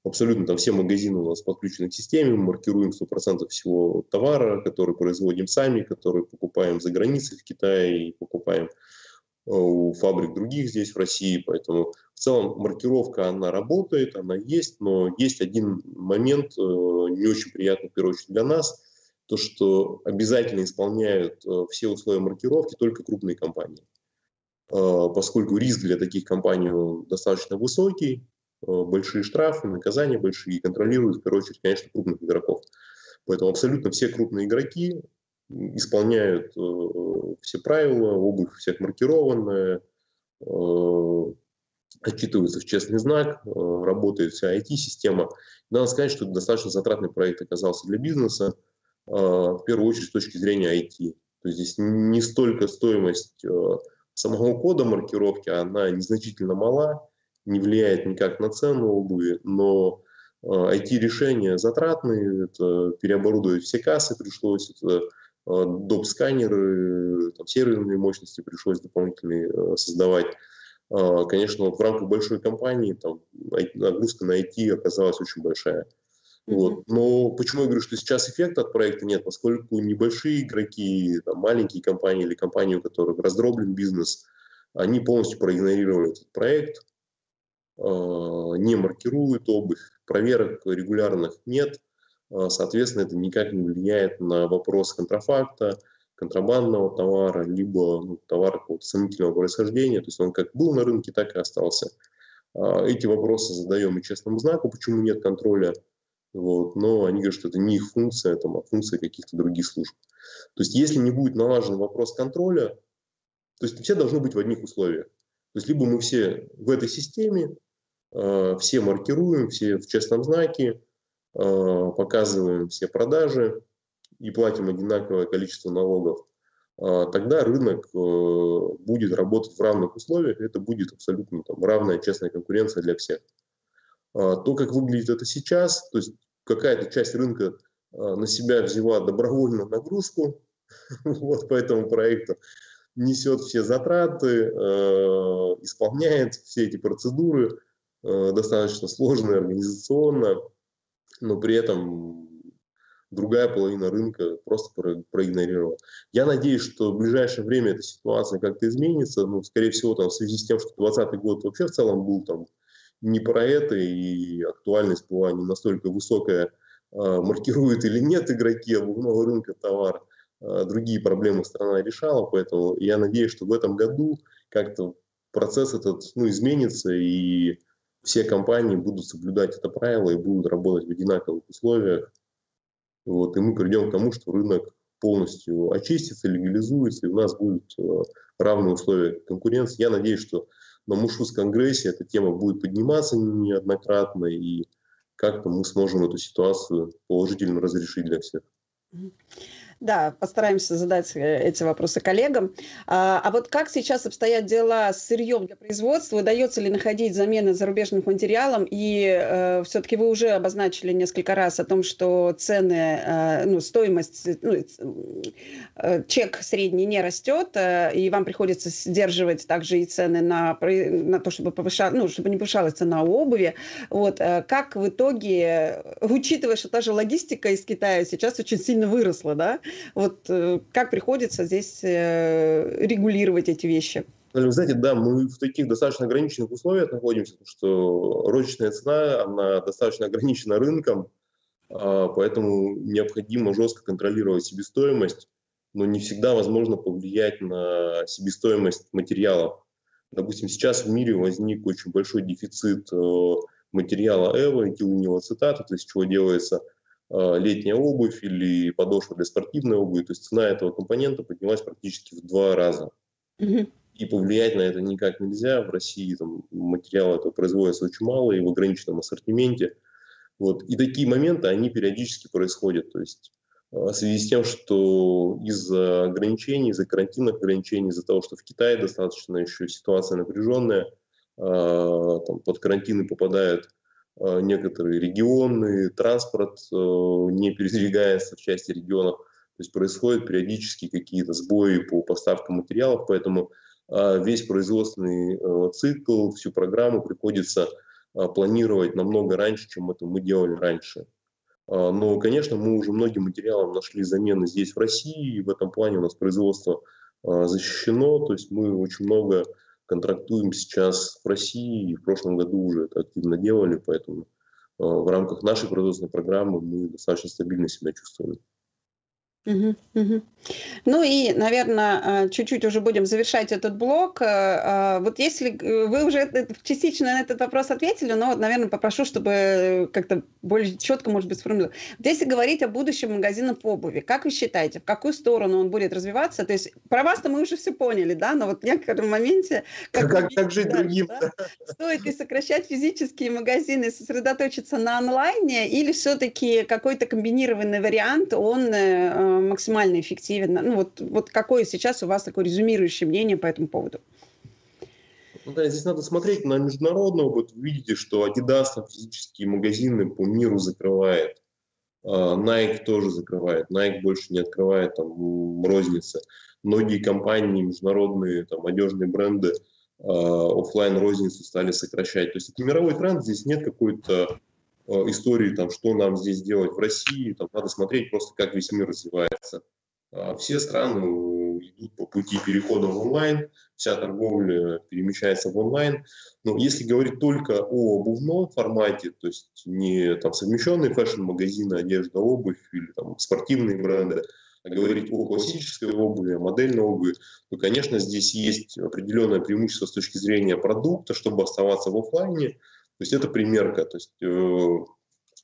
абсолютно там все магазины у нас подключены к системе, мы маркируем 100% всего товара, который производим сами, который покупаем за границей в Китае и покупаем у фабрик других здесь в России, поэтому в целом маркировка, она работает, она есть, но есть один момент, э, не очень приятный, в первую очередь для нас, то, что обязательно исполняют э, все условия маркировки только крупные компании, поскольку риск для таких компаний достаточно высокий, э, большие штрафы, наказания большие, и контролируют, в первую очередь, конечно, крупных игроков. Поэтому абсолютно все крупные игроки исполняют э, все правила, обувь всех маркированная, э, отчитываются в честный знак, э, работает вся IT-система. Надо сказать, что это достаточно затратный проект оказался для бизнеса, э, в первую очередь с точки зрения IT. То есть здесь не столько стоимость э, самого кода маркировки, она незначительно мала, не влияет никак на цену обуви, но IT-решения затратные, это переоборудовать все кассы пришлось, это э, доп-сканеры, там, серверные мощности пришлось дополнительные э, создавать. Э, Конечно, в рамках большой компании там нагрузка на IT оказалась очень большая. Вот. Но почему я говорю, что сейчас эффекта от проекта нет, поскольку небольшие игроки, там, маленькие компании или компании, у которых раздроблен бизнес, они полностью проигнорировали этот проект, э, не маркируют обувь, проверок регулярных нет, э, соответственно, это никак не влияет на вопрос контрафакта, контрабандного товара, либо ну, товара какого-то сомнительного происхождения, то есть он как был на рынке, так и остался. А, Эти вопросы задаем и честному знаку, почему нет контроля, вот, но они говорят, что это не их функция, это а функция каких-то других служб. То есть если не будет налажен вопрос контроля, то есть все должны быть в одних условиях. То есть либо мы все в этой системе, э, все маркируем, все в честном знаке, э, показываем все продажи и платим одинаковое количество налогов, э, тогда рынок э, будет работать в равных условиях, это будет абсолютно там, равная честная конкуренция для всех. А, То, как выглядит это сейчас, то есть какая-то часть рынка а, на себя взяла добровольно нагрузку. Вот по этому проекту, несет все затраты, э, исполняет все эти процедуры э, достаточно сложно организационно, но при этом другая половина рынка просто про- проигнорировала. Я надеюсь, что в ближайшее время эта ситуация как-то изменится, ну, скорее всего, там, в связи с тем, что 2020 год вообще в целом был там не про это, и актуальность была не настолько высокая, а, маркируют или нет игроки обувного рынка товар, а, другие проблемы страна решала, поэтому я надеюсь, что в этом году как-то процесс этот ну, изменится, и все компании будут соблюдать это правило и будут работать в одинаковых условиях. Вот, и мы придем к тому, что рынок полностью очистится, легализуется, и у нас будут э, равные условия конкуренции. Я надеюсь, что на Мушус Конгрессе эта тема будет подниматься неоднократно, и как-то мы сможем эту ситуацию положительно разрешить для всех. Да, постараемся задать э, эти вопросы коллегам. А, а вот как сейчас обстоят дела с сырьем для производства? Удается ли находить замены зарубежным материалам? И э, все-таки вы уже обозначили несколько раз о том, что цены, э, ну, стоимость, ну, э, чек средний не растет, э, и вам приходится сдерживать также и цены на, на то, чтобы повышать, ну, чтобы не повышалась цена обуви. Вот, э, как в итоге, учитывая, что та же логистика из Китая сейчас очень сильно выросла, да, вот э, как приходится здесь э, регулировать эти вещи? Вы знаете, да, мы в таких достаточно ограниченных условиях находимся, потому что розничная цена, она достаточно ограничена рынком, а, поэтому необходимо жестко контролировать себестоимость, но не всегда возможно повлиять на себестоимость материалов. Допустим, сейчас в мире возник очень большой дефицит э, материала эво, этилового цитата, то есть чего делается летняя обувь или подошва для спортивной обуви. То есть цена этого компонента поднялась практически в два раза. И повлиять на это никак нельзя. В России там, материала этого производится очень мало и в ограниченном ассортименте. Вот. И такие моменты, они периодически происходят. То есть э, в связи с тем, что из-за ограничений, из-за карантинных ограничений, из-за того, что в Китае достаточно еще ситуация напряженная, а, там, под карантины попадают некоторые регионы, транспорт э, не передвигается в части регионов. То есть происходят периодически какие-то сбои по поставкам материалов, поэтому а, весь производственный э, цикл, всю программу приходится планировать намного раньше, чем это мы делали раньше. Но, конечно, мы уже многим материалам нашли замены здесь, в России, и в этом плане у нас производство защищено, то есть мы очень много контрактуем сейчас в России, и в прошлом году уже это активно делали, поэтому э, в рамках нашей производственной программы мы достаточно стабильно себя чувствуем. Угу, угу. Ну и, наверное, а, чуть-чуть уже будем завершать этот блок. А, а, вот если вы уже частично на этот вопрос ответили, но, вот, наверное, попрошу, чтобы как-то более четко, может быть, сформулировать. Вот если говорить о будущем магазина по обуви, как вы считаете, в какую сторону он будет развиваться? То есть про вас-то мы уже все поняли, да, но вот в некотором моменте... Как, как, как жить дальше, другим? Да? Стоит ли сокращать физические магазины, сосредоточиться на онлайне, или все-таки какой-то комбинированный вариант, он э, максимально эффективен? Ну, вот, вот какое сейчас у вас такое резюмирующее мнение по этому поводу? Ну, да, здесь надо смотреть на международный опыт. Вы видите, что Adidas физические магазины по миру закрывает. А, Nike тоже закрывает. Nike больше не открывает там розницы. Многие компании, международные там, одежные бренды а, офлайн розницу стали сокращать. То есть это мировой тренд, здесь нет какой-то истории, там, что нам здесь делать в России, там, надо смотреть просто, как весь мир развивается. А все страны идут по пути перехода в онлайн, вся торговля перемещается в онлайн. Но если говорить только о обувном формате, то есть не там, совмещенные фэшн-магазины, одежда, обувь или там, спортивные бренды, а говорить о классической обуви, о модельной обуви, то, конечно, здесь есть определенное преимущество с точки зрения продукта, чтобы оставаться в офлайне, то есть это примерка. То есть э,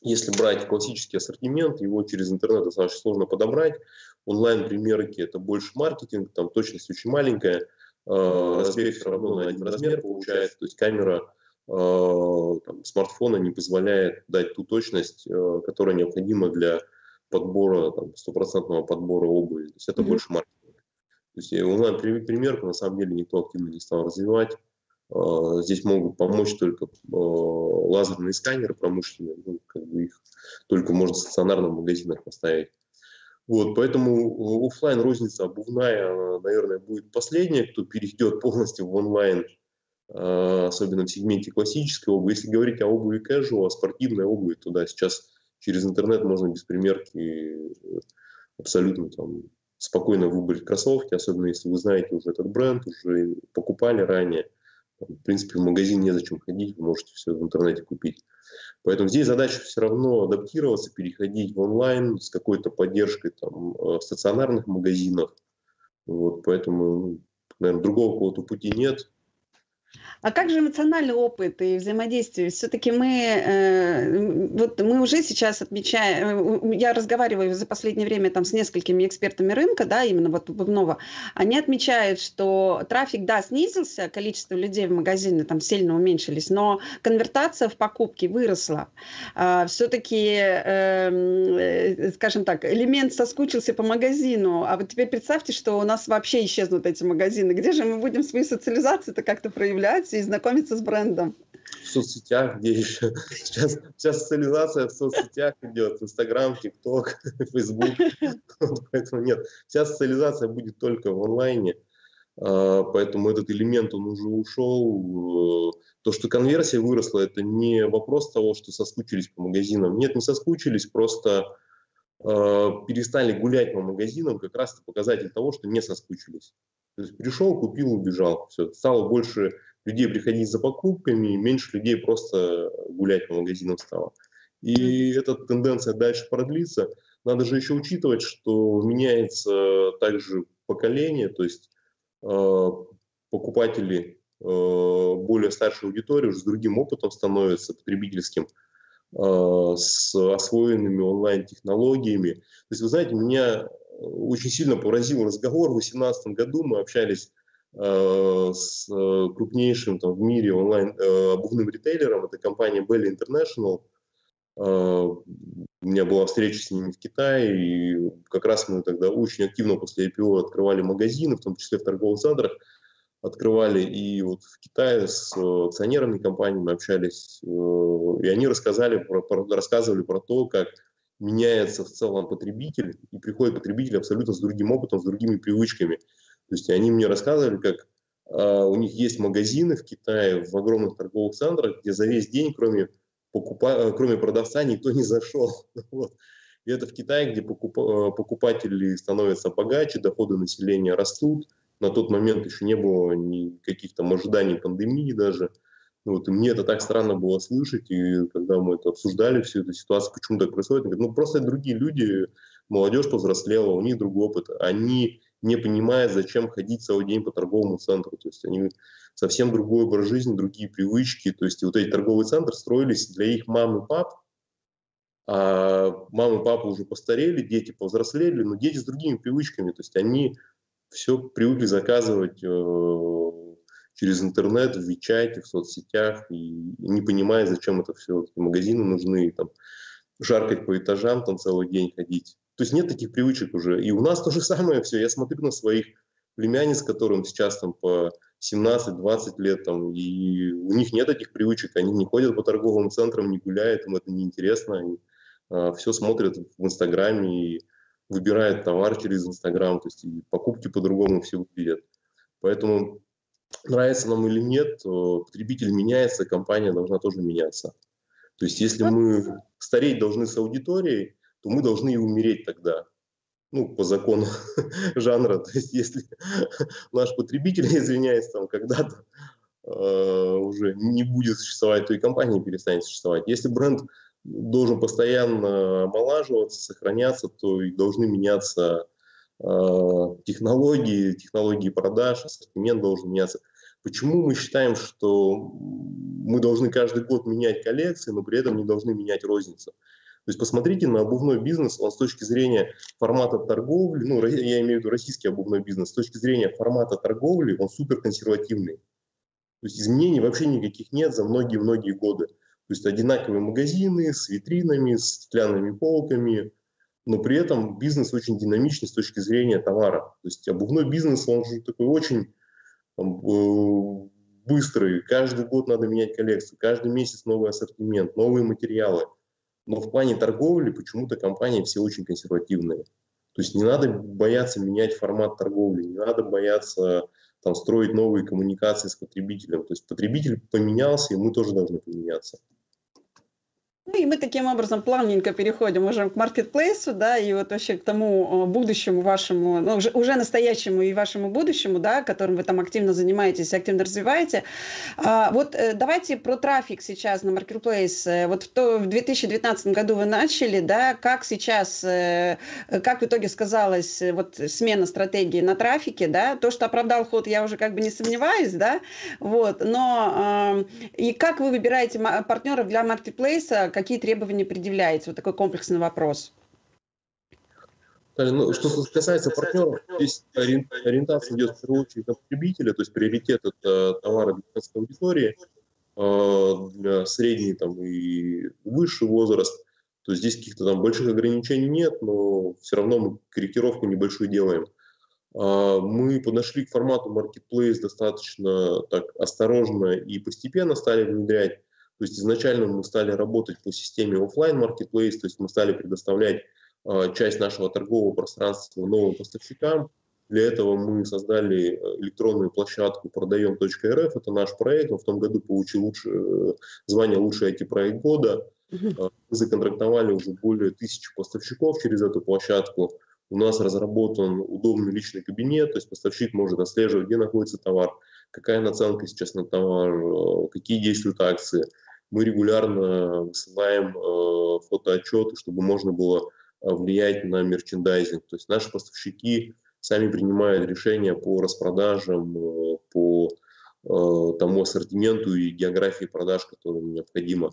если брать классический ассортимент, его через интернет достаточно сложно подобрать. Онлайн-примерки – это больше маркетинг, там точность очень маленькая, э, размер все равно на один размер получается. То есть камера э, там, смартфона не позволяет дать ту точность, э, которая необходима для подбора, там, стопроцентного подбора обуви. То есть это mm-hmm. больше маркетинг. То есть онлайн-примерку на самом деле никто активно не стал развивать. А, здесь могут помочь только а, лазерные сканеры промышленные, ну, как бы их только можно в стационарных магазинах поставить. Вот, поэтому офлайн розница обувная, наверное, будет последняя, кто перейдет полностью в онлайн, а, особенно в сегменте классической обуви. Если говорить о обуви casual, о спортивной обуви, то да, сейчас через интернет можно без примерки абсолютно там спокойно выбрать кроссовки, особенно если вы знаете уже этот бренд, уже покупали ранее. В принципе, в магазин незачем ходить, вы можете все в интернете купить. Поэтому здесь задача все равно адаптироваться, переходить в онлайн с какой-то поддержкой там, э, в стационарных магазинах. Вот, поэтому, ну, наверное, другого какого-то пути нет. А как же эмоциональный опыт и взаимодействие? Все-таки мы, э, вот мы уже сейчас отмечаем, э, я разговариваю за последнее время там с несколькими экспертами рынка, да, именно вот Бубнова, они отмечают, что трафик, да, снизился, количество людей в магазине там сильно уменьшились, но конвертация в покупки выросла. А, Все-таки, эм, э, скажем так, элемент соскучился по магазину, а вот теперь представьте, что у нас вообще исчезнут эти магазины. Где же мы будем свою социализацию-то как-то проявлять? И знакомиться с брендом. В соцсетях, где еще? Сейчас, сейчас социализация в соцсетях идет. Инстаграм, ТикТок, Фейсбук. Поэтому нет, вся социализация будет только в онлайне. А, поэтому этот элемент, он уже ушел. То, что конверсия выросла, это не вопрос того, что соскучились по магазинам. Нет, не соскучились, просто а, перестали гулять по магазинам, как раз это показатель того, что не соскучились. То есть пришел, купил, убежал. Все, стало больше людей приходить за покупками, меньше людей просто гулять по магазинам стало. И эта тенденция дальше продлится. Надо же еще учитывать, что меняется также поколение, то есть э, покупатели э, более старшей аудитории уже с другим опытом становятся потребительским, э, с освоенными онлайн-технологиями. То есть, вы знаете, меня очень сильно поразил разговор в 2018 году. Мы общались с э, крупнейшим там, в мире онлайн э, обувным ритейлером, это компания Belly International. У меня была встреча с ними в Китае, и как раз мы тогда очень активно после IPO открывали магазины, в том числе в торговых центрах, открывали и вот в Китае с акционерами мы общались, и они рассказали рассказывали про то, как меняется в целом потребитель, и приходит потребитель абсолютно с другим опытом, с другими привычками. То есть они мне рассказывали, как а, у них есть магазины в Китае, в огромных торговых центрах, где за весь день, кроме, покупа... кроме продавца, никто не зашел. Вот. И это в Китае, где покуп... А, покупатели становятся богаче, доходы населения растут. На тот момент еще не было никаких там ожиданий пандемии даже. Вот, и мне это так странно было слышать, и когда мы это обсуждали, всю эту ситуацию, почему так происходит, говорят, ну просто другие люди, молодежь повзрослела, у них другой опыт. Они не понимая, зачем ходить целый день по торговому центру. То есть они совсем другой образ жизни, другие привычки. То есть вот эти торговые центры строились для их мам и пап, а мамы и папа уже постарели, дети повзрослели, но дети с другими привычками. То есть они все привыкли заказывать э, через интернет, в Вичате, в соцсетях, и, не понимая, зачем это все. Магазины нужны, там, жаркать по этажам, там целый день ходить. То есть нет таких привычек уже. И у нас то же самое все. Я смотрю на своих племянниц, которым сейчас там по 17-20 лет, там, и у них нет таких привычек, они не ходят по торговым центрам, не гуляют, им это неинтересно, они а, все смотрят в Инстаграме и выбирают товар через Инстаграм, то есть и покупки по-другому все выглядят. Поэтому нравится нам или нет, потребитель меняется, компания должна тоже меняться. То есть если мы стареть должны с аудиторией, то мы должны и умереть тогда. Ну, по закону жанра. То есть, если наш потребитель, извиняюсь, там когда-то э, уже не будет существовать, то и компания перестанет существовать. Если бренд должен постоянно омолаживаться, сохраняться, то и должны меняться э, технологии, технологии продаж, ассортимент должен меняться. Почему мы считаем, что мы должны каждый год менять коллекции, но при этом не должны менять розницу? То есть посмотрите на обувной бизнес, он с точки зрения формата торговли, ну, я имею в виду российский обувной бизнес, с точки зрения формата торговли, он супер консервативный. То есть изменений вообще никаких нет за многие-многие годы. То есть одинаковые магазины с витринами, с стеклянными полками, но при этом бизнес очень динамичный с точки зрения товара. То есть обувной бизнес, он же такой очень там, э, быстрый. Каждый год надо менять коллекцию, каждый месяц новый ассортимент, новые материалы – но в плане торговли почему-то компании все очень консервативные. То есть не надо бояться менять формат торговли, не надо бояться там, строить новые коммуникации с потребителем. То есть потребитель поменялся, и мы тоже должны поменяться. И мы таким образом плавненько переходим уже к маркетплейсу, да, и вот вообще к тому будущему вашему, ну, уже, уже настоящему и вашему будущему, да, которым вы там активно занимаетесь, активно развиваете. А, вот э, давайте про трафик сейчас на маркетплейс. Э, вот в, то, в 2019 году вы начали, да, как сейчас, э, как в итоге сказалась вот смена стратегии на трафике, да, то, что оправдал ход, я уже как бы не сомневаюсь, да, вот, но и как вы выбираете партнеров для маркетплейса, какие требования предъявляете? Вот такой комплексный вопрос. Ну, что касается партнеров, здесь ориентация идет в первую очередь на потребителя, то есть приоритет это товары для аудитории, а, для средней там, и высший возраст. То есть здесь каких-то там больших ограничений нет, но все равно мы корректировку небольшую делаем. А, мы подошли к формату Marketplace достаточно так осторожно и постепенно стали внедрять. То есть изначально мы стали работать по системе офлайн Marketplace, то есть мы стали предоставлять а, часть нашего торгового пространства новым поставщикам. Для этого мы создали э, электронную площадку продаем.рф, это наш проект, он в том году получил лучше, э, звание «Лучший IT-проект года». Мы законтрактовали уже более тысячи поставщиков через эту площадку. У нас разработан удобный личный кабинет, то есть поставщик может отслеживать, где находится товар, какая наценка сейчас на товар, э, какие действуют акции. Мы регулярно высылаем э, фотоотчеты, чтобы можно было влиять на мерчендайзинг. То есть наши поставщики сами принимают решения по распродажам, э, по тому ассортименту и географии продаж, которым необходимо.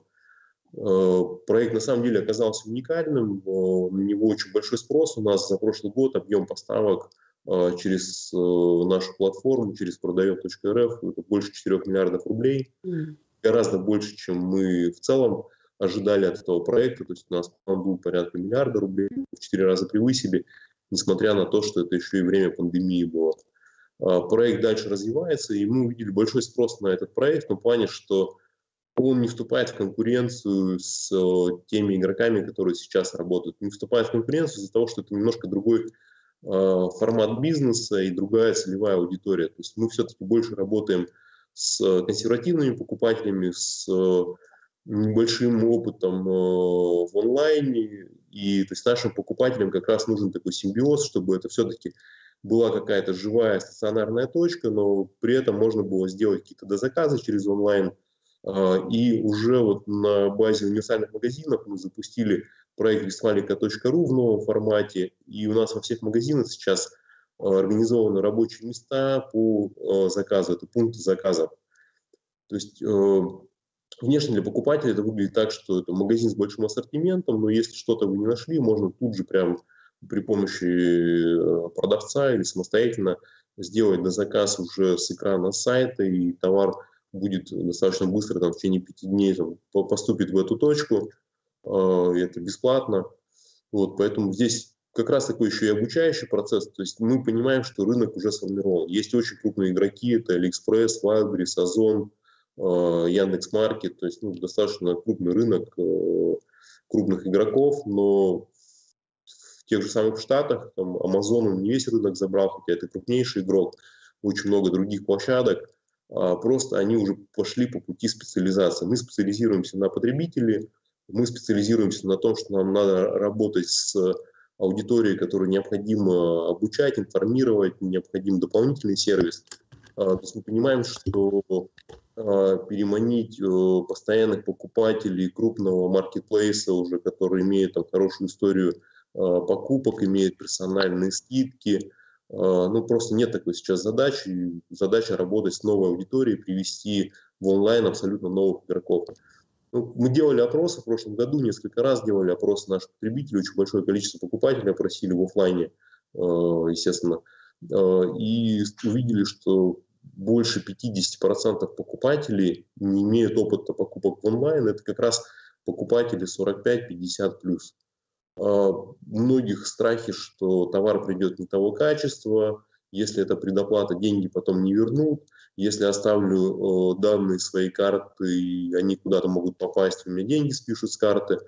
Э, проект на самом деле оказался уникальным, на него очень большой спрос. У нас за прошлый год объем поставок э, через э, нашу платформу, через продаем.рф, это больше 4 миллиардов рублей. Mm. Гораздо больше, чем мы в целом ожидали от этого проекта. То есть у нас план был порядка миллиарда рублей, в 4 раза превысили, несмотря на то, что это еще и время пандемии было. Проект дальше развивается, и мы увидели большой спрос на этот проект в том плане, что он не вступает в конкуренцию с э, теми игроками, которые сейчас работают. Не вступает в конкуренцию из-за того, что это немножко другой формат бизнеса и другая целевая аудитория. То есть мы все-таки больше работаем с консервативными покупателями, с э, небольшим опытом в онлайне. И то есть нашим покупателям как раз нужен такой симбиоз, чтобы это все-таки была какая-то живая стационарная точка, но при этом можно было сделать какие-то дозаказы через онлайн – и уже вот на базе универсальных магазинов мы запустили проект вестфалика.ру в новом формате. И у нас во всех магазинах сейчас а, организованы рабочие места по а, заказу, это пункты заказа. То есть внешне для покупателя это выглядит так, что это магазин с большим ассортиментом, но если что-то вы не нашли, можно тут же прям при помощи продавца или самостоятельно сделать на заказ уже с экрана сайта, и товар будет достаточно быстро, там, в течение пяти дней там, поступит в эту точку, э, это бесплатно. Вот, поэтому здесь как раз такой еще и обучающий процесс. То есть мы понимаем, что рынок уже сформирован. Есть очень крупные игроки, это AliExpress, Wildberries, Озон, э, Яндекс.Маркет. То есть ну, достаточно крупный рынок э, крупных игроков, но в тех же самых Штатах, там Amazon не весь рынок забрал, хотя это крупнейший игрок, очень много других площадок. А, просто они уже пошли по пути специализации. Мы специализируемся на потребителе, мы специализируемся на том, что нам надо работать с аудиторией, которую необходимо обучать, информировать, необходим дополнительный сервис. А, то есть мы понимаем, что а, переманить э, постоянных покупателей крупного маркетплейса, уже который имеет там, хорошую историю покупок, имеет персональные скидки, а, ну, просто нет такой сейчас задачи. Задача работать с новой аудиторией, привести в онлайн абсолютно новых игроков. Ну, мы делали опросы в прошлом году, несколько раз делали опросы наших потребителей, очень большое количество покупателей опросили в офлайне, а, естественно, а, и увидели, что больше 50% покупателей не имеют опыта покупок в онлайн. Это как раз покупатели 45-50 плюс. А, у многих страхи, что товар придет не того качества, если это предоплата, деньги потом не вернут. Если оставлю данные своей карты, они куда-то могут попасть, у меня деньги спишут с карты.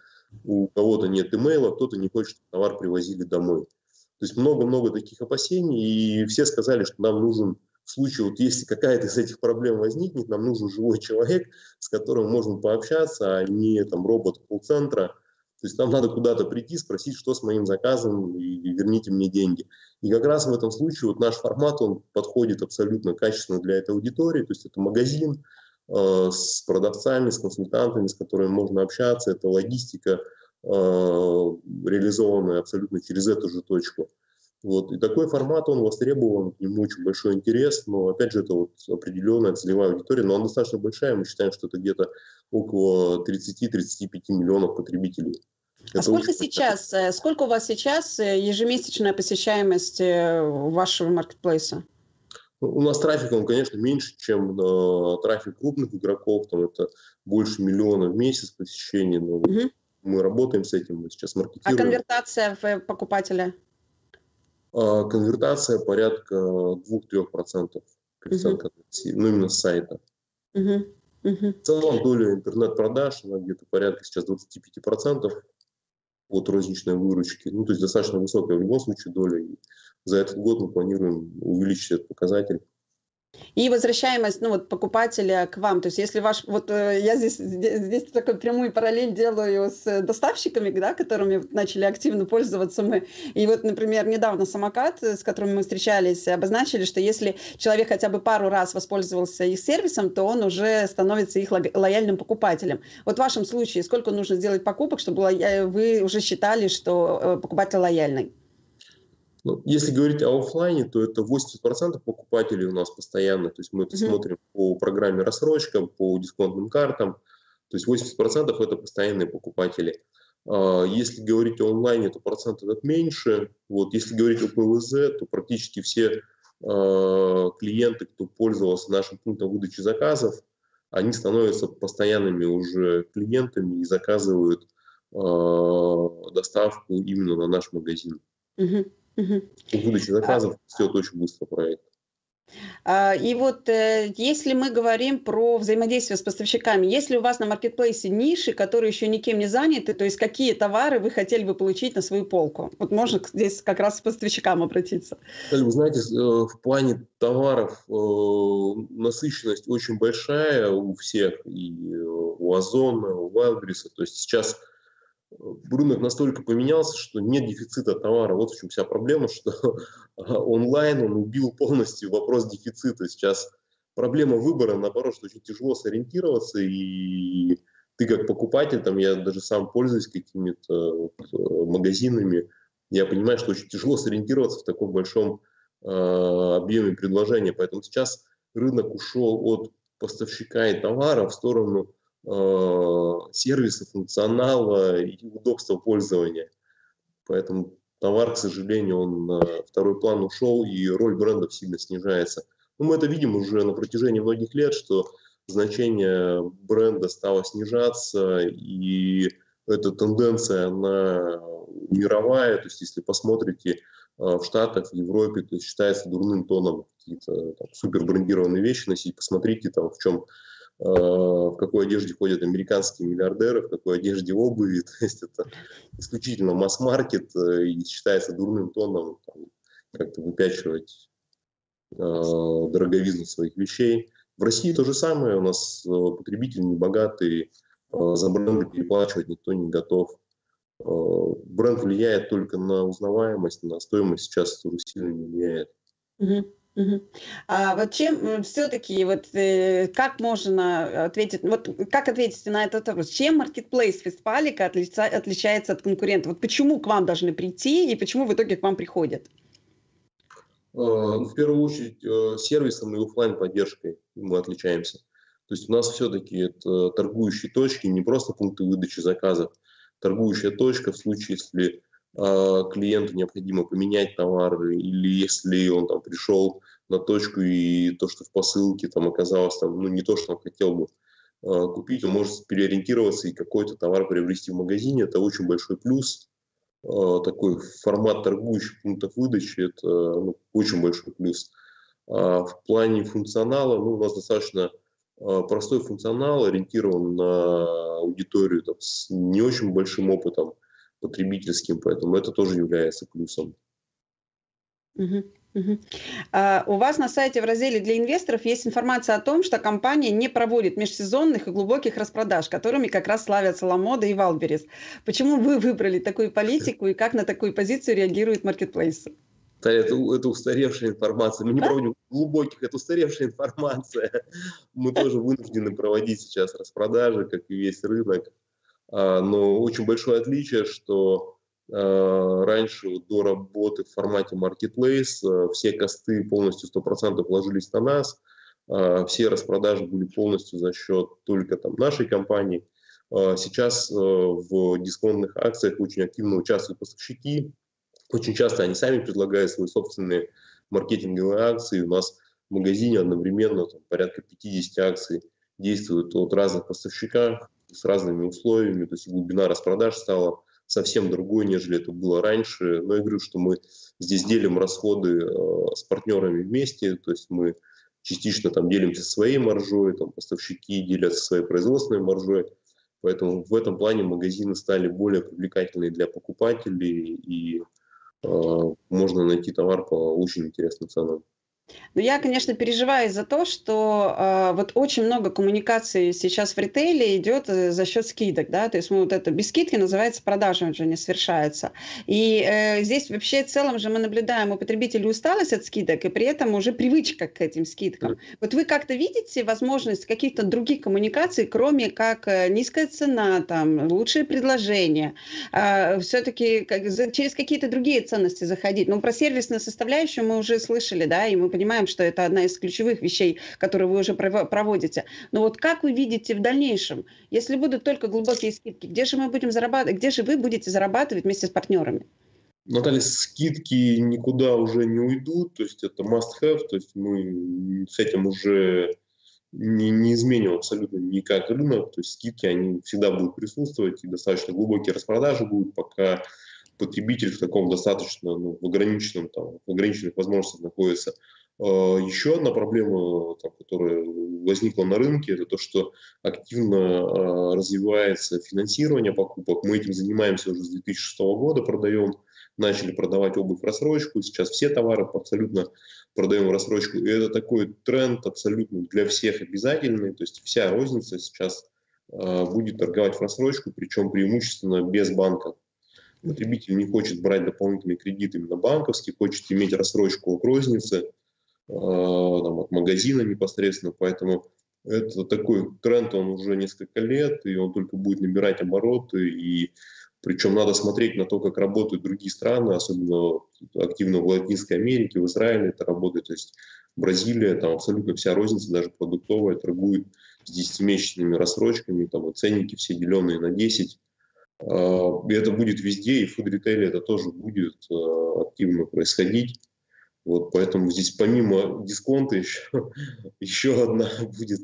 У кого-то нет имейла, кто-то не хочет, чтобы товар привозили домой. То есть много-много таких опасений, и все сказали, что нам нужен в случае, вот если какая-то из этих проблем возникнет, нам нужен живой человек, с которым можно пообщаться, а не там робот колл-центра. То есть нам надо куда-то прийти, спросить, что с моим заказом, и верните мне деньги. И как раз в этом случае вот наш формат, он подходит абсолютно качественно для этой аудитории. То есть это магазин э, с продавцами, с консультантами, с которыми можно общаться. Это логистика, э, реализованная абсолютно через эту же точку. Вот. И такой формат, он востребован, к нему очень большой интерес, но, опять же, это вот определенная целевая аудитория, но она достаточно большая, мы считаем, что это где-то около 30-35 миллионов потребителей. А это сколько сейчас, э, сколько у вас сейчас э, ежемесячная посещаемость э, вашего маркетплейса? Ну, у нас трафик, он, конечно, меньше, чем э, трафик крупных игроков, там это больше миллиона в месяц посещений, но угу. мы работаем с этим, мы сейчас маркетируем. А конвертация в покупателя? А, конвертация порядка 2-3% коэффициент uh ну именно с сайта. Uh-huh. Uh-huh. В целом доля интернет-продаж, она где-то порядка сейчас 25% от розничной выручки. Ну, то есть достаточно высокая в любом случае доля. И за этот год мы планируем увеличить этот показатель. И возвращаемость ну, вот, покупателя к вам. То есть если ваш... Вот э, я здесь, здесь, такой прямую параллель делаю с доставщиками, да, которыми начали активно пользоваться мы. И вот, например, недавно самокат, с которым мы встречались, обозначили, что если человек хотя бы пару раз воспользовался их сервисом, то он уже становится их лояльным покупателем. Вот в вашем случае сколько нужно сделать покупок, чтобы вы уже считали, что э, покупатель лояльный? Ну, если говорить о офлайне, то это 80% покупателей у нас постоянно. То есть мы это mm-hmm. смотрим по программе рассрочка, по дисконтным картам. То есть 80% это постоянные покупатели. А, если говорить о онлайне, то процент этот меньше. Вот, если говорить о ПВЗ, то практически все а, клиенты, кто пользовался нашим пунктом выдачи заказов, они становятся постоянными уже клиентами и заказывают э, доставку именно на наш магазин. Угу. Угу. Выдача заказов а... очень быстро проект. А, и вот э, если мы говорим про взаимодействие с поставщиками, если у вас на маркетплейсе ниши, которые еще никем не заняты, то есть какие товары вы хотели бы получить на свою полку? Вот можно здесь как раз к поставщикам обратиться. Вы знаете, э, в плане товаров э, насыщенность очень большая у всех, и у Озона, у Wildberries. То есть сейчас рынок настолько поменялся, что нет дефицита товара. Вот в чем вся проблема, что онлайн он убил полностью вопрос дефицита. Сейчас проблема выбора, наоборот, что очень тяжело сориентироваться, и ты как покупатель, там я даже сам пользуюсь какими-то вот, э, магазинами, я понимаю, что очень тяжело сориентироваться в таком большом э, объеме предложения. Поэтому сейчас рынок ушел от поставщика и товара в сторону Э, сервиса, функционала и удобства пользования. Поэтому товар, к сожалению, он на второй план ушел, и роль брендов сильно снижается. Но мы это видим уже на протяжении многих лет, что значение бренда стало снижаться, и эта тенденция, она мировая, то есть если посмотрите э, в Штатах, в Европе, то считается дурным тоном какие-то там, супер брендированные вещи носить, посмотрите там в чем в какой одежде ходят американские миллиардеры, в какой одежде обуви. То есть это исключительно масс-маркет э, и считается дурным тоном как-то выпячивать э, дороговизну своих вещей. В России то же самое. У нас потребители небогатые, за бренды переплачивать никто не готов. Бренд влияет только на узнаваемость, на стоимость сейчас уже сильно не влияет. Угу. А вот чем все-таки, вот э, как можно ответить, вот как ответить на этот вопрос? Чем Marketplace Вестфалика отлича, отличается от конкурентов? Вот почему к вам должны прийти и почему в итоге к вам приходят? А, ну, в первую очередь э, сервисом и офлайн поддержкой мы отличаемся. То есть у нас все-таки это торгующие точки, не просто пункты выдачи заказов. Торгующая точка в случае, если клиенту необходимо поменять товар, или если он там пришел на точку и то, что в посылке там оказалось там, ну, не то, что он хотел бы а, купить, он может переориентироваться и какой-то товар приобрести в магазине. Это очень большой плюс. А, такой формат торгующих пунктов выдачи – это ну, очень большой плюс. А в плане функционала ну, у нас достаточно простой функционал, ориентирован на аудиторию там, с не очень большим опытом потребительским, поэтому это тоже является плюсом. Угу. Угу. А, у вас на сайте в разделе для инвесторов есть информация о том, что компания не проводит межсезонных и глубоких распродаж, которыми как раз славятся Lamoda и Wildberries. Почему вы выбрали такую политику и как на такую позицию реагирует маркетплейс? Это, это устаревшая информация. Мы не проводим глубоких, это устаревшая информация. Мы тоже вынуждены проводить сейчас распродажи, как и весь рынок. А, но очень большое отличие, что Э, раньше до работы в формате Marketplace э, все косты полностью 100% ложились на нас, все распродажи были полностью за счет только там, нашей компании. Сейчас в дисконтных акциях очень активно участвуют поставщики. Очень часто они сами предлагают свои собственные маркетинговые акции. У нас в магазине одновременно там, порядка 50 акций действуют от разных поставщиков с разными условиями. То есть глубина распродаж стала совсем другой, нежели это было раньше. Но я говорю, что мы здесь делим расходы э, с партнерами вместе, то есть мы частично там делимся своей маржой, там поставщики делятся своей производственной маржой. Поэтому в этом плане магазины стали более привлекательны для покупателей и э, можно найти товар по очень интересным ценам. Но я, конечно, переживаю за то, что э, вот очень много коммуникаций сейчас в ритейле идет э, за счет скидок, да, то есть мы вот это без скидки называется продажа уже не совершается. И э, здесь вообще в целом же мы наблюдаем у потребителей усталость от скидок, и при этом уже привычка к этим скидкам. Вот вы как-то видите возможность каких-то других коммуникаций, кроме как э, низкая цена, там, лучшие предложения, э, все-таки как, за, через какие-то другие ценности заходить? Ну, про сервисную составляющую мы уже слышали, да, и мы понимаем, что это одна из ключевых вещей, которые вы уже проводите. Но вот как вы видите в дальнейшем, если будут только глубокие скидки, где же мы будем зарабатывать, где же вы будете зарабатывать вместе с партнерами? Наталья, скидки никуда уже не уйдут, то есть это must-have, то есть мы с этим уже не, не изменим абсолютно никак рынок, то есть скидки, они всегда будут присутствовать, и достаточно глубокие распродажи будут, пока потребитель в таком достаточно ну, в ограниченном, там, в ограниченных возможностях находится. А, еще одна проблема, которая возникла на рынке, это то, что активно а, развивается финансирование покупок. Мы этим занимаемся уже с 2006 года, продаем, начали продавать обувь в рассрочку, сейчас все товары абсолютно продаем в рассрочку. И это такой тренд абсолютно для всех обязательный, то есть вся розница сейчас а, будет торговать в рассрочку, причем преимущественно без банков. Потребитель не хочет брать дополнительные кредиты именно банковские, хочет иметь рассрочку от розницы, там, от магазина непосредственно, поэтому это такой тренд, он уже несколько лет, и он только будет набирать обороты, и причем надо смотреть на то, как работают другие страны, особенно активно в Латинской Америке, в Израиле это работает, то есть Бразилия, там абсолютно вся розница, даже продуктовая, торгует с 10-месячными рассрочками, там и ценники все деленные на 10. А, и это будет везде, и в фуд-ритейле это тоже будет а, активно происходить. Вот, поэтому здесь помимо дисконта еще, еще одна будет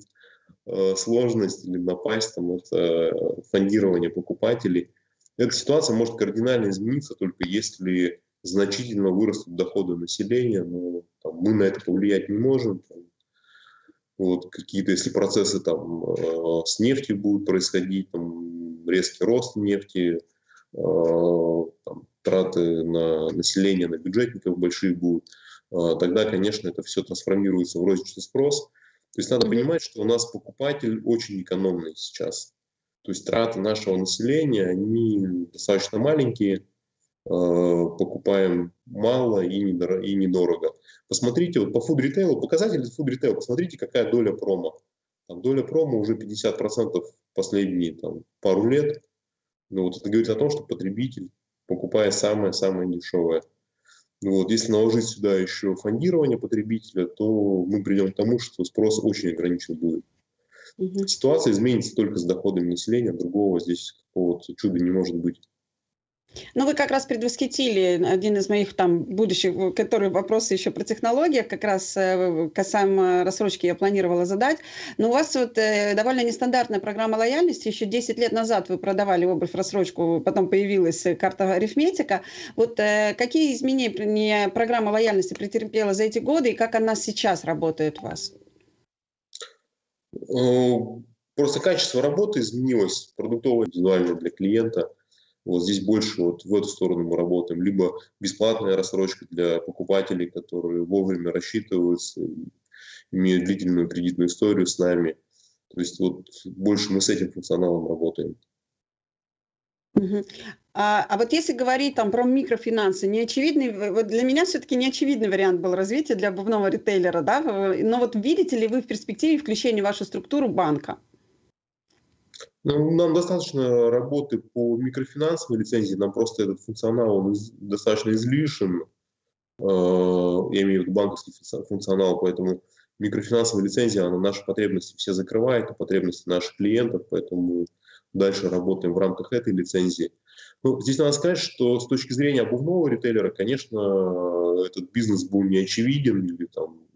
э, сложность или напасть, там, это фондирование покупателей. Эта ситуация может кардинально измениться, только если значительно вырастут доходы населения, но там, мы на это повлиять не можем. Там, вот, какие-то, если процессы там, э, с нефтью будут происходить, там, резкий рост нефти, э, там, траты на население, на бюджетников большие будут, тогда, конечно, это все трансформируется в розничный спрос. То есть надо понимать, что у нас покупатель очень экономный сейчас. То есть траты нашего населения, они достаточно маленькие, а, покупаем мало и, недорого, и недорого. Посмотрите, вот по food ритейлу, показатели food ритейла, посмотрите, какая доля промо. Там доля промо уже 50% последние там, пару лет. Ну, вот это говорит о том, что потребитель, покупая самое-самое дешевое, вот. Если наложить сюда еще фондирование потребителя, то мы придем к тому, что спрос очень ограничен будет. Угу. Ситуация изменится только с доходами населения, другого здесь какого-то чуда не может быть. Ну, вы как раз предвосхитили один из моих там будущих, который вопросы еще про технологии, как раз э, касаемо рассрочки я планировала задать. Но у вас вот э, довольно нестандартная программа лояльности. Еще 10 лет назад вы продавали обувь в рассрочку, потом появилась карта арифметика. Вот э, какие изменения программа лояльности претерпела за эти годы и как она сейчас работает у вас? Просто качество работы изменилось, продуктовое, индивидуально для клиента – Вот здесь больше вот в эту сторону мы работаем. Либо бесплатная рассрочка для покупателей, которые вовремя рассчитываются, имеют длительную кредитную историю с нами. То есть вот больше мы с этим функционалом работаем. А, а вот если говорить там про микрофинансы, неочевидный, вот для меня все-таки неочевидный вариант был развития для обувного ритейлера, да? Но вот видите ли вы в перспективе включения в вашу структуру банка? Ну, нам достаточно работы по микрофинансовой лицензии, нам просто этот функционал он из, достаточно излишен, э, я имею в виду банковский функционал, поэтому микрофинансовая лицензия, она наши потребности все закрывает, потребности наших клиентов, поэтому дальше работаем в рамках этой лицензии. Ну, здесь надо сказать, что с точки зрения обувного ритейлера, конечно, этот бизнес был не очевиден, или там,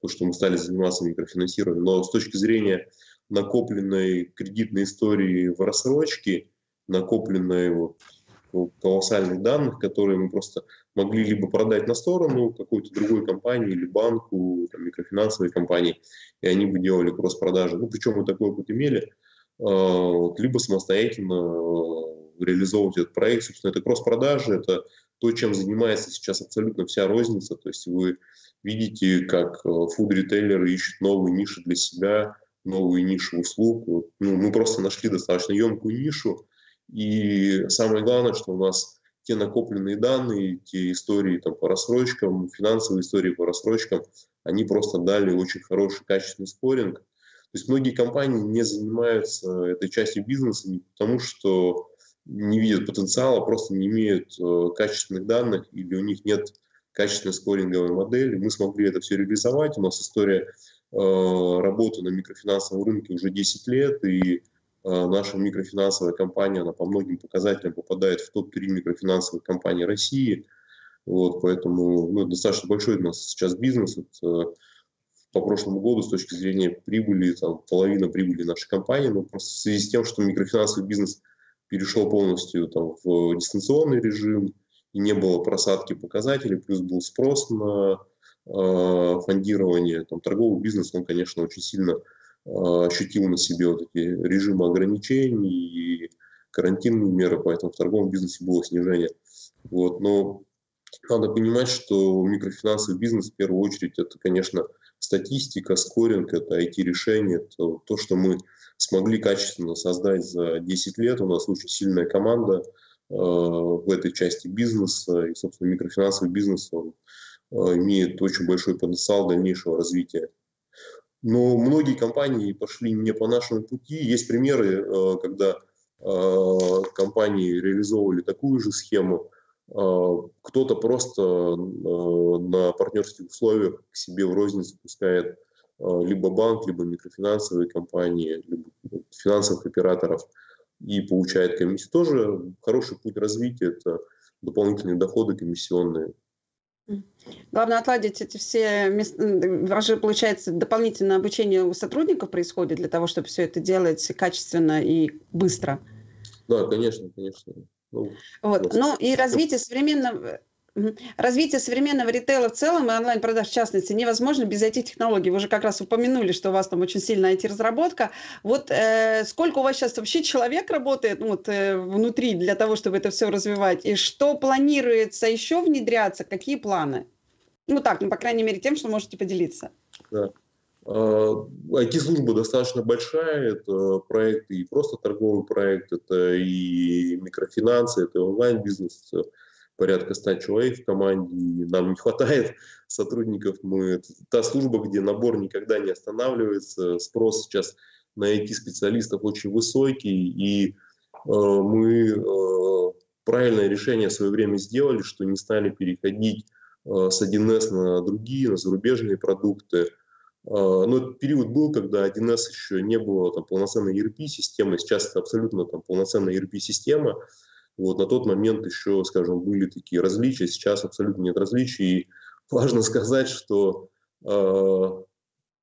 то, что мы стали заниматься микрофинансированием, но с точки зрения накопленной кредитной истории в рассрочке, накопленной вот, колоссальных данных, которые мы просто могли либо продать на сторону какой-то другой компании или банку, там, микрофинансовой компании, и они бы делали кросс-продажи. Ну, причем мы такой опыт имели, а, либо самостоятельно а, реализовывать этот проект. Собственно, это кросс-продажи, это то, чем занимается сейчас абсолютно вся розница. То есть вы видите, как фуд-ритейлеры ищут новые ниши для себя, новые ниши услуг. Ну, мы просто нашли достаточно емкую нишу. И самое главное, что у нас те накопленные данные, те истории там, по рассрочкам, финансовые истории по рассрочкам, они просто дали очень хороший, качественный споринг. То есть многие компании не занимаются этой частью бизнеса не потому, что не видят потенциала, просто не имеют э, качественных данных или у них нет качественной скоринговой модели. Мы смогли это все реализовать. У нас история работы на микрофинансовом рынке уже 10 лет, и э, наша микрофинансовая компания, она по многим показателям попадает в топ-3 микрофинансовых компаний России. Вот, поэтому ну, достаточно большой у нас сейчас бизнес. Это, по прошлому году с точки зрения прибыли, там, половина прибыли нашей компании, но просто в связи с тем, что микрофинансовый бизнес перешел полностью там, в дистанционный режим, и не было просадки показателей, плюс был спрос на э, фондирование, там, торговый бизнес, он, конечно, очень сильно э, ощутил на себе вот эти режимы ограничений и карантинные меры, поэтому в торговом бизнесе было снижение. Вот, но надо понимать, что микрофинансовый бизнес в первую очередь это, конечно, статистика, скоринг, это IT-решение, это то, что мы смогли качественно создать за 10 лет. У нас очень сильная команда э, в этой части бизнеса, и, собственно, микрофинансовый бизнес, он имеет очень большой потенциал дальнейшего развития. Но многие компании пошли не по нашему пути. Есть примеры, э, когда э, компании реализовывали такую же схему, кто-то просто на партнерских условиях к себе в розницу пускает либо банк, либо микрофинансовые компании, либо финансовых операторов и получает комиссию. Тоже хороший путь развития – это дополнительные доходы комиссионные. Главное отладить эти все места. У вас же, получается, дополнительное обучение у сотрудников происходит для того, чтобы все это делать качественно и быстро. Да, конечно, конечно. Ну, вот. Ну и развитие современного Развитие современного ритейла в целом и онлайн-продаж в частности невозможно без IT-технологий. Вы уже как раз упомянули, что у вас там очень сильная IT-разработка. Вот э, сколько у вас сейчас вообще человек работает ну, вот, э, внутри для того, чтобы это все развивать? И что планируется еще внедряться? Какие планы? Ну так, ну по крайней мере тем, что можете поделиться. Да. IT-служба достаточно большая, это проекты и просто торговый проект, это и микрофинансы, это онлайн-бизнес, порядка 100 человек в команде, и нам не хватает сотрудников. Мы, та служба, где набор никогда не останавливается, спрос сейчас на IT-специалистов очень высокий, и э, мы э, правильное решение в свое время сделали, что не стали переходить э, с 1С на другие, на зарубежные продукты, а, но этот период был, когда 1С еще не было там, полноценной ERP-системы, сейчас это абсолютно там, полноценная ERP-система. Вот, на тот момент еще, скажем, были такие различия, сейчас абсолютно нет различий. И важно сказать, что э,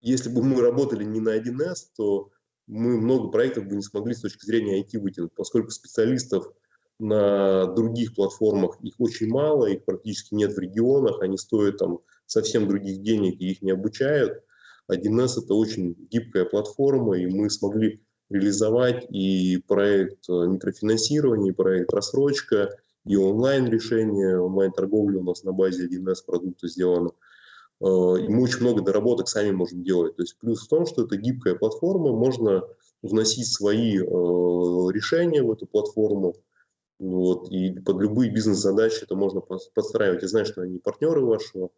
если бы мы работали не на 1С, то мы много проектов бы не смогли с точки зрения IT вытянуть, поскольку специалистов на других платформах их очень мало, их практически нет в регионах, они стоят там совсем других денег и их не обучают. 1С это очень гибкая платформа, и мы смогли реализовать и проект микрофинансирования, и проект рассрочка, и онлайн-решение, онлайн-торговля у нас на базе 1С продукта сделано. И мы очень много доработок сами можем делать. То есть плюс в том, что это гибкая платформа, можно вносить свои решения в эту платформу, вот, и под любые бизнес-задачи это можно подстраивать. Я знаю, что они партнеры вашего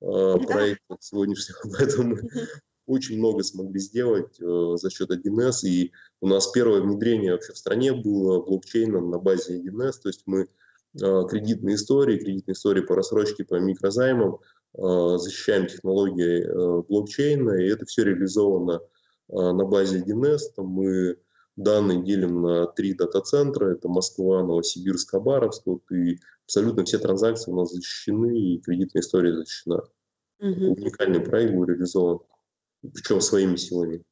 э, проекта сегодняшнего, поэтому очень много смогли сделать э, за счет 1С. И у нас первое внедрение вообще в стране было блокчейна на базе 1С. То есть мы э, кредитные истории, кредитные истории по рассрочке, по микрозаймам, э, защищаем технологии блокчейна, и это все реализовано на базе 1С. Там мы данные делим на три дата-центра. Это Москва, Новосибирск, Хабаровск. Вот, и абсолютно все транзакции у нас защищены, и кредитная история защищена. Угу. Уникальный проект был реализован, причем своими силами.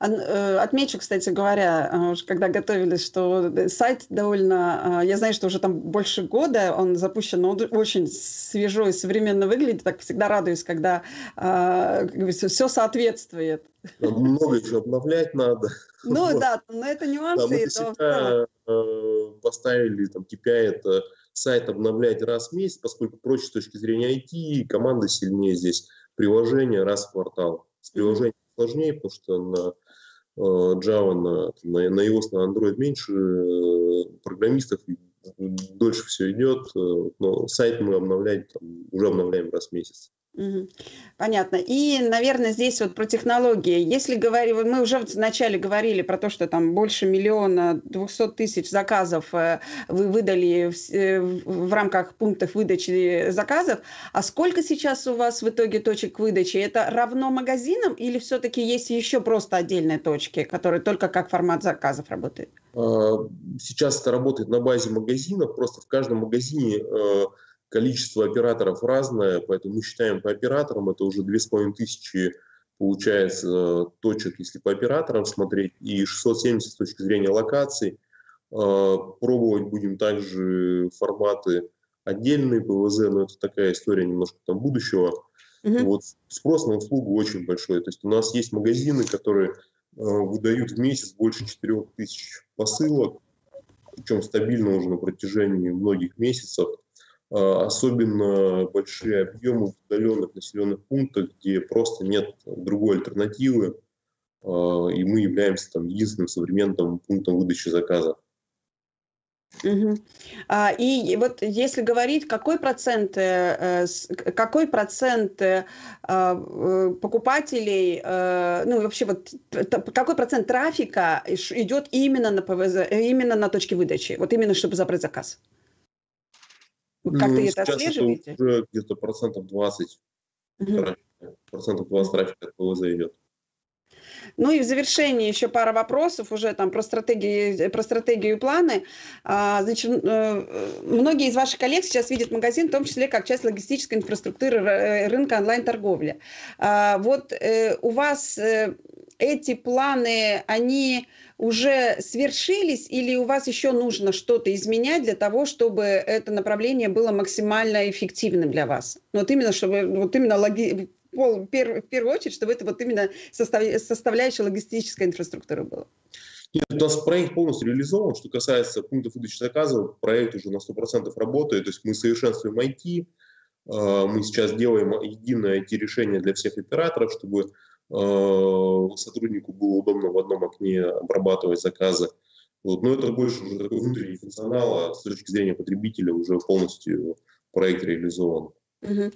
Э, отмечу, кстати говоря, э, когда готовились, что сайт довольно, э, я знаю, что уже там больше года он запущен, но он очень свежо и современно выглядит. Так всегда радуюсь, когда все соответствует. Много еще обновлять надо. Ну вот. да, но это нюансы. Да, мы это поставили там KPI это сайт обновлять раз в месяц, поскольку проще с точки зрения IT, команда сильнее здесь, приложение раз в квартал. С приложением сложнее, потому что на э, Java, на, на, на iOS, на Android меньше э, программистов, дольше все идет, э, но сайт мы обновлять, там, уже обновляем раз в месяц. Понятно. И, наверное, здесь вот про технологии. Если говорить, мы уже вначале говорили про то, что там больше миллиона двухсот тысяч заказов э, вы выдали в, э, в рамках пунктов выдачи заказов. А сколько сейчас у вас в итоге точек выдачи? Это равно магазинам или все-таки есть еще просто отдельные точки, которые только как формат заказов работают? А, сейчас это работает на базе магазинов. Просто в каждом магазине э, количество операторов разное, поэтому мы считаем по операторам, это уже 2500 получается точек, если по операторам смотреть, и 670 с точки зрения локаций. А, пробовать будем также форматы отдельные ПВЗ, но это такая история немножко там будущего. Угу. Вот спрос на услугу очень большой. То есть у нас есть магазины, которые а, выдают в месяц больше 4000 посылок, причем стабильно уже на протяжении многих месяцев. А, особенно большие объемы в удаленных населенных пунктах, где просто нет другой альтернативы, а, и мы являемся там единственным современным пунктом выдачи заказов. Угу. И вот если говорить, какой процент, э, какой процент э, э, покупателей, ну вообще вот какой процент трафика идет именно на ПВЗ, именно на точке выдачи, вот именно чтобы забрать заказ? Как ну, это отслеживаете? Уже где-то процентов 20. Угу. Процентов 20 трафика от ПВЗ идет. Ну и в завершении еще пара вопросов уже там про стратегии, про стратегию и планы. А, значит, э, многие из ваших коллег сейчас видят магазин, в том числе как часть логистической инфраструктуры э, рынка онлайн-торговли. А, вот э, у вас эти планы, они уже свершились или у вас еще нужно что-то изменять для того, чтобы это направление было максимально эффективным для вас? Вот именно, чтобы вот именно логи... в первую очередь, чтобы это вот именно состав... составляющая логистической инфраструктуры было. Нет, у нас проект полностью реализован. Что касается пунктов выдачи заказов, проект уже на 100% работает. То есть мы совершенствуем IT, а, мы сейчас делаем единое IT-решение для всех операторов, чтобы сотруднику было удобно в одном окне обрабатывать заказы. Вот. Но это больше уже такой внутренний функционал, а с точки зрения потребителя уже полностью проект реализован. Угу.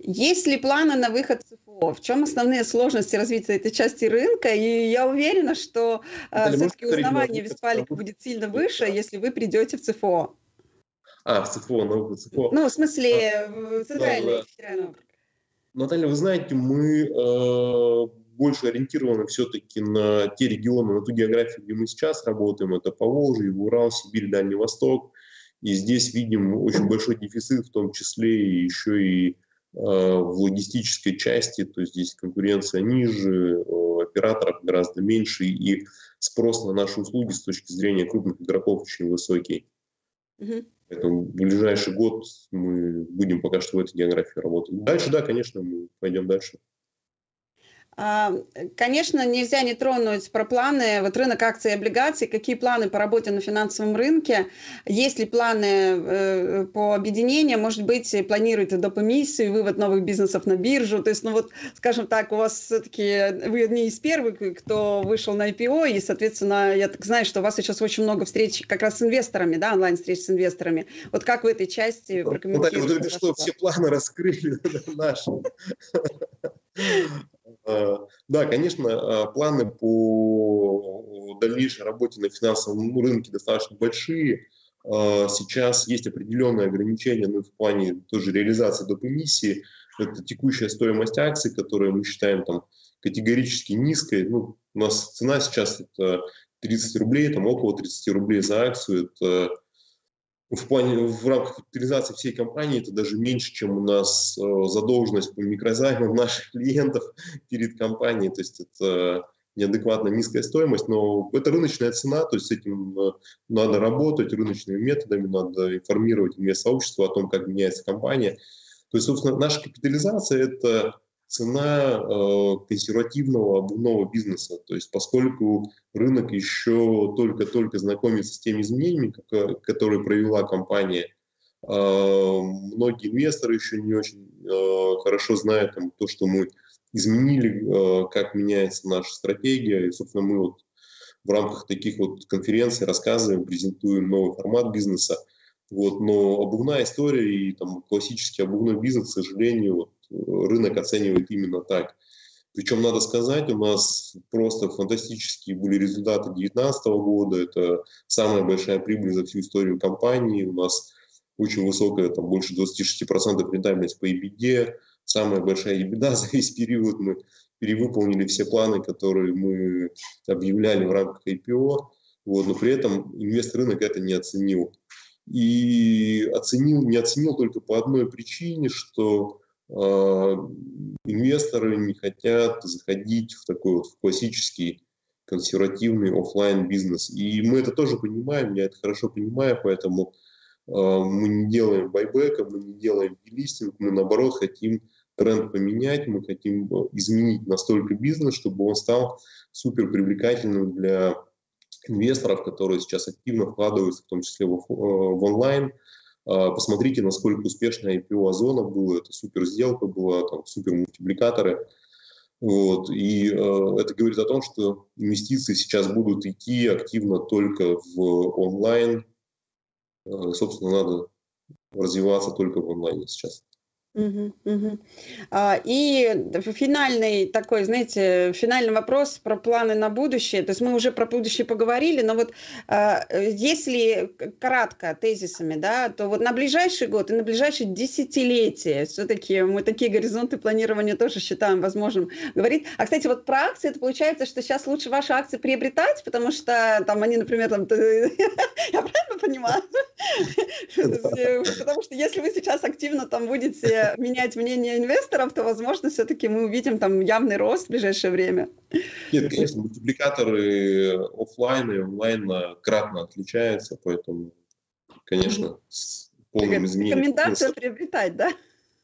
Есть ли планы на выход ЦФО? В чем основные сложности развития этой части рынка? И я уверена, что э, все-таки узнавание Вестфалика будет сильно выше, если вы придете в ЦФО. А, в ЦФО, на выход ЦФО. Ну, в смысле, а, центральный федеральный округ. Наталья, вы знаете, мы э, больше ориентированы все-таки на те регионы, на ту географию, где мы сейчас работаем. Это Поволжье, Урал, Сибирь, Дальний Восток. И здесь видим очень большой дефицит, в том числе и еще и э, в логистической части. То есть здесь конкуренция ниже, э, операторов гораздо меньше, и спрос на наши услуги с точки зрения крупных игроков очень высокий. Угу. Поэтому в ближайший год мы будем пока что в этой географии работать. Дальше, да, конечно, мы пойдем дальше. А, конечно, нельзя не тронуть про планы, вот рынок акций и облигаций, какие планы по работе на финансовом рынке, есть ли планы э, по объединению, может быть, планируете доп. эмиссию, вывод новых бизнесов на биржу, то есть, ну вот, скажем так, у вас все-таки, вы не из первых, кто вышел на IPO, и, соответственно, я так знаю, что у вас сейчас очень много встреч как раз с инвесторами, да, онлайн-встреч с инвесторами. Вот как в этой части прокомментируете? Вот, вот это что, все планы раскрыли наши. А, да, конечно, а, планы по дальнейшей работе на финансовом рынке достаточно большие. А, сейчас есть определенные ограничения ну, в плане тоже реализации доп. эмиссии. Это текущая стоимость акций, которую мы считаем там, категорически низкой. Ну, у нас цена сейчас это 30 рублей, там около 30 рублей за акцию. Это в плане в рамках капитализации всей компании это даже меньше, чем у нас э, задолженность по микрозаймам наших клиентов перед компанией. То есть это неадекватно низкая стоимость, но это рыночная цена, то есть с этим э, надо работать рыночными методами, надо информировать инвест-сообщество о том, как меняется компания. То есть, собственно, наша капитализация – это цена э, консервативного обувного бизнеса. То есть поскольку рынок еще только-только знакомится с теми изменениями, которые провела компания, э, многие инвесторы еще не очень э, хорошо знают там, то, что мы изменили, э, как меняется наша стратегия. И, собственно, мы вот в рамках таких вот конференций рассказываем, презентуем новый формат бизнеса. Вот, но обувная история и там, классический обувной бизнес, к сожалению, вот, рынок оценивает именно так. Причем, надо сказать, у нас просто фантастические были результаты 2019 года. Это самая большая прибыль за всю историю компании. У нас очень высокая, там больше 26% рентабельность по EBITDA. Самая большая EBITDA за весь период. Мы перевыполнили все планы, которые мы объявляли в рамках IPO. Вот, но при этом инвестор рынок это не оценил. И оценил, не оценил только по одной причине, что инвесторы не хотят заходить в такой вот в классический консервативный офлайн бизнес. И мы это тоже понимаем, я это хорошо понимаю, поэтому э, мы не делаем байбека, мы не делаем делистинг, мы наоборот хотим тренд поменять, мы хотим изменить настолько бизнес, чтобы он стал супер привлекательным для инвесторов, которые сейчас активно вкладываются, в том числе в, в онлайн, посмотрите, насколько успешная IPO Озона было. Это супер сделка была, там супер мультипликаторы. Вот. И э, это говорит о том, что инвестиции сейчас будут идти активно только в онлайн. Э, собственно, надо развиваться только в онлайне сейчас. Мгм, мгм. А, И финальный такой, знаете, финальный вопрос про планы на будущее. То есть мы уже про будущее поговорили, но вот а, если кратко, тезисами, да, то вот на ближайший год и на ближайшие десятилетия все-таки мы такие горизонты планирования тоже считаем возможным говорить. А, кстати, вот про акции, это получается, что сейчас лучше ваши акции приобретать, потому что там они, например, там, я правильно понимаю? Потому что если вы сейчас активно там будете менять мнение инвесторов, то, возможно, все-таки мы увидим там явный рост в ближайшее время. Нет, конечно, мультипликаторы офлайн и онлайн кратно отличаются, поэтому, конечно, с полным изменением. Рекомендация приобретать, да?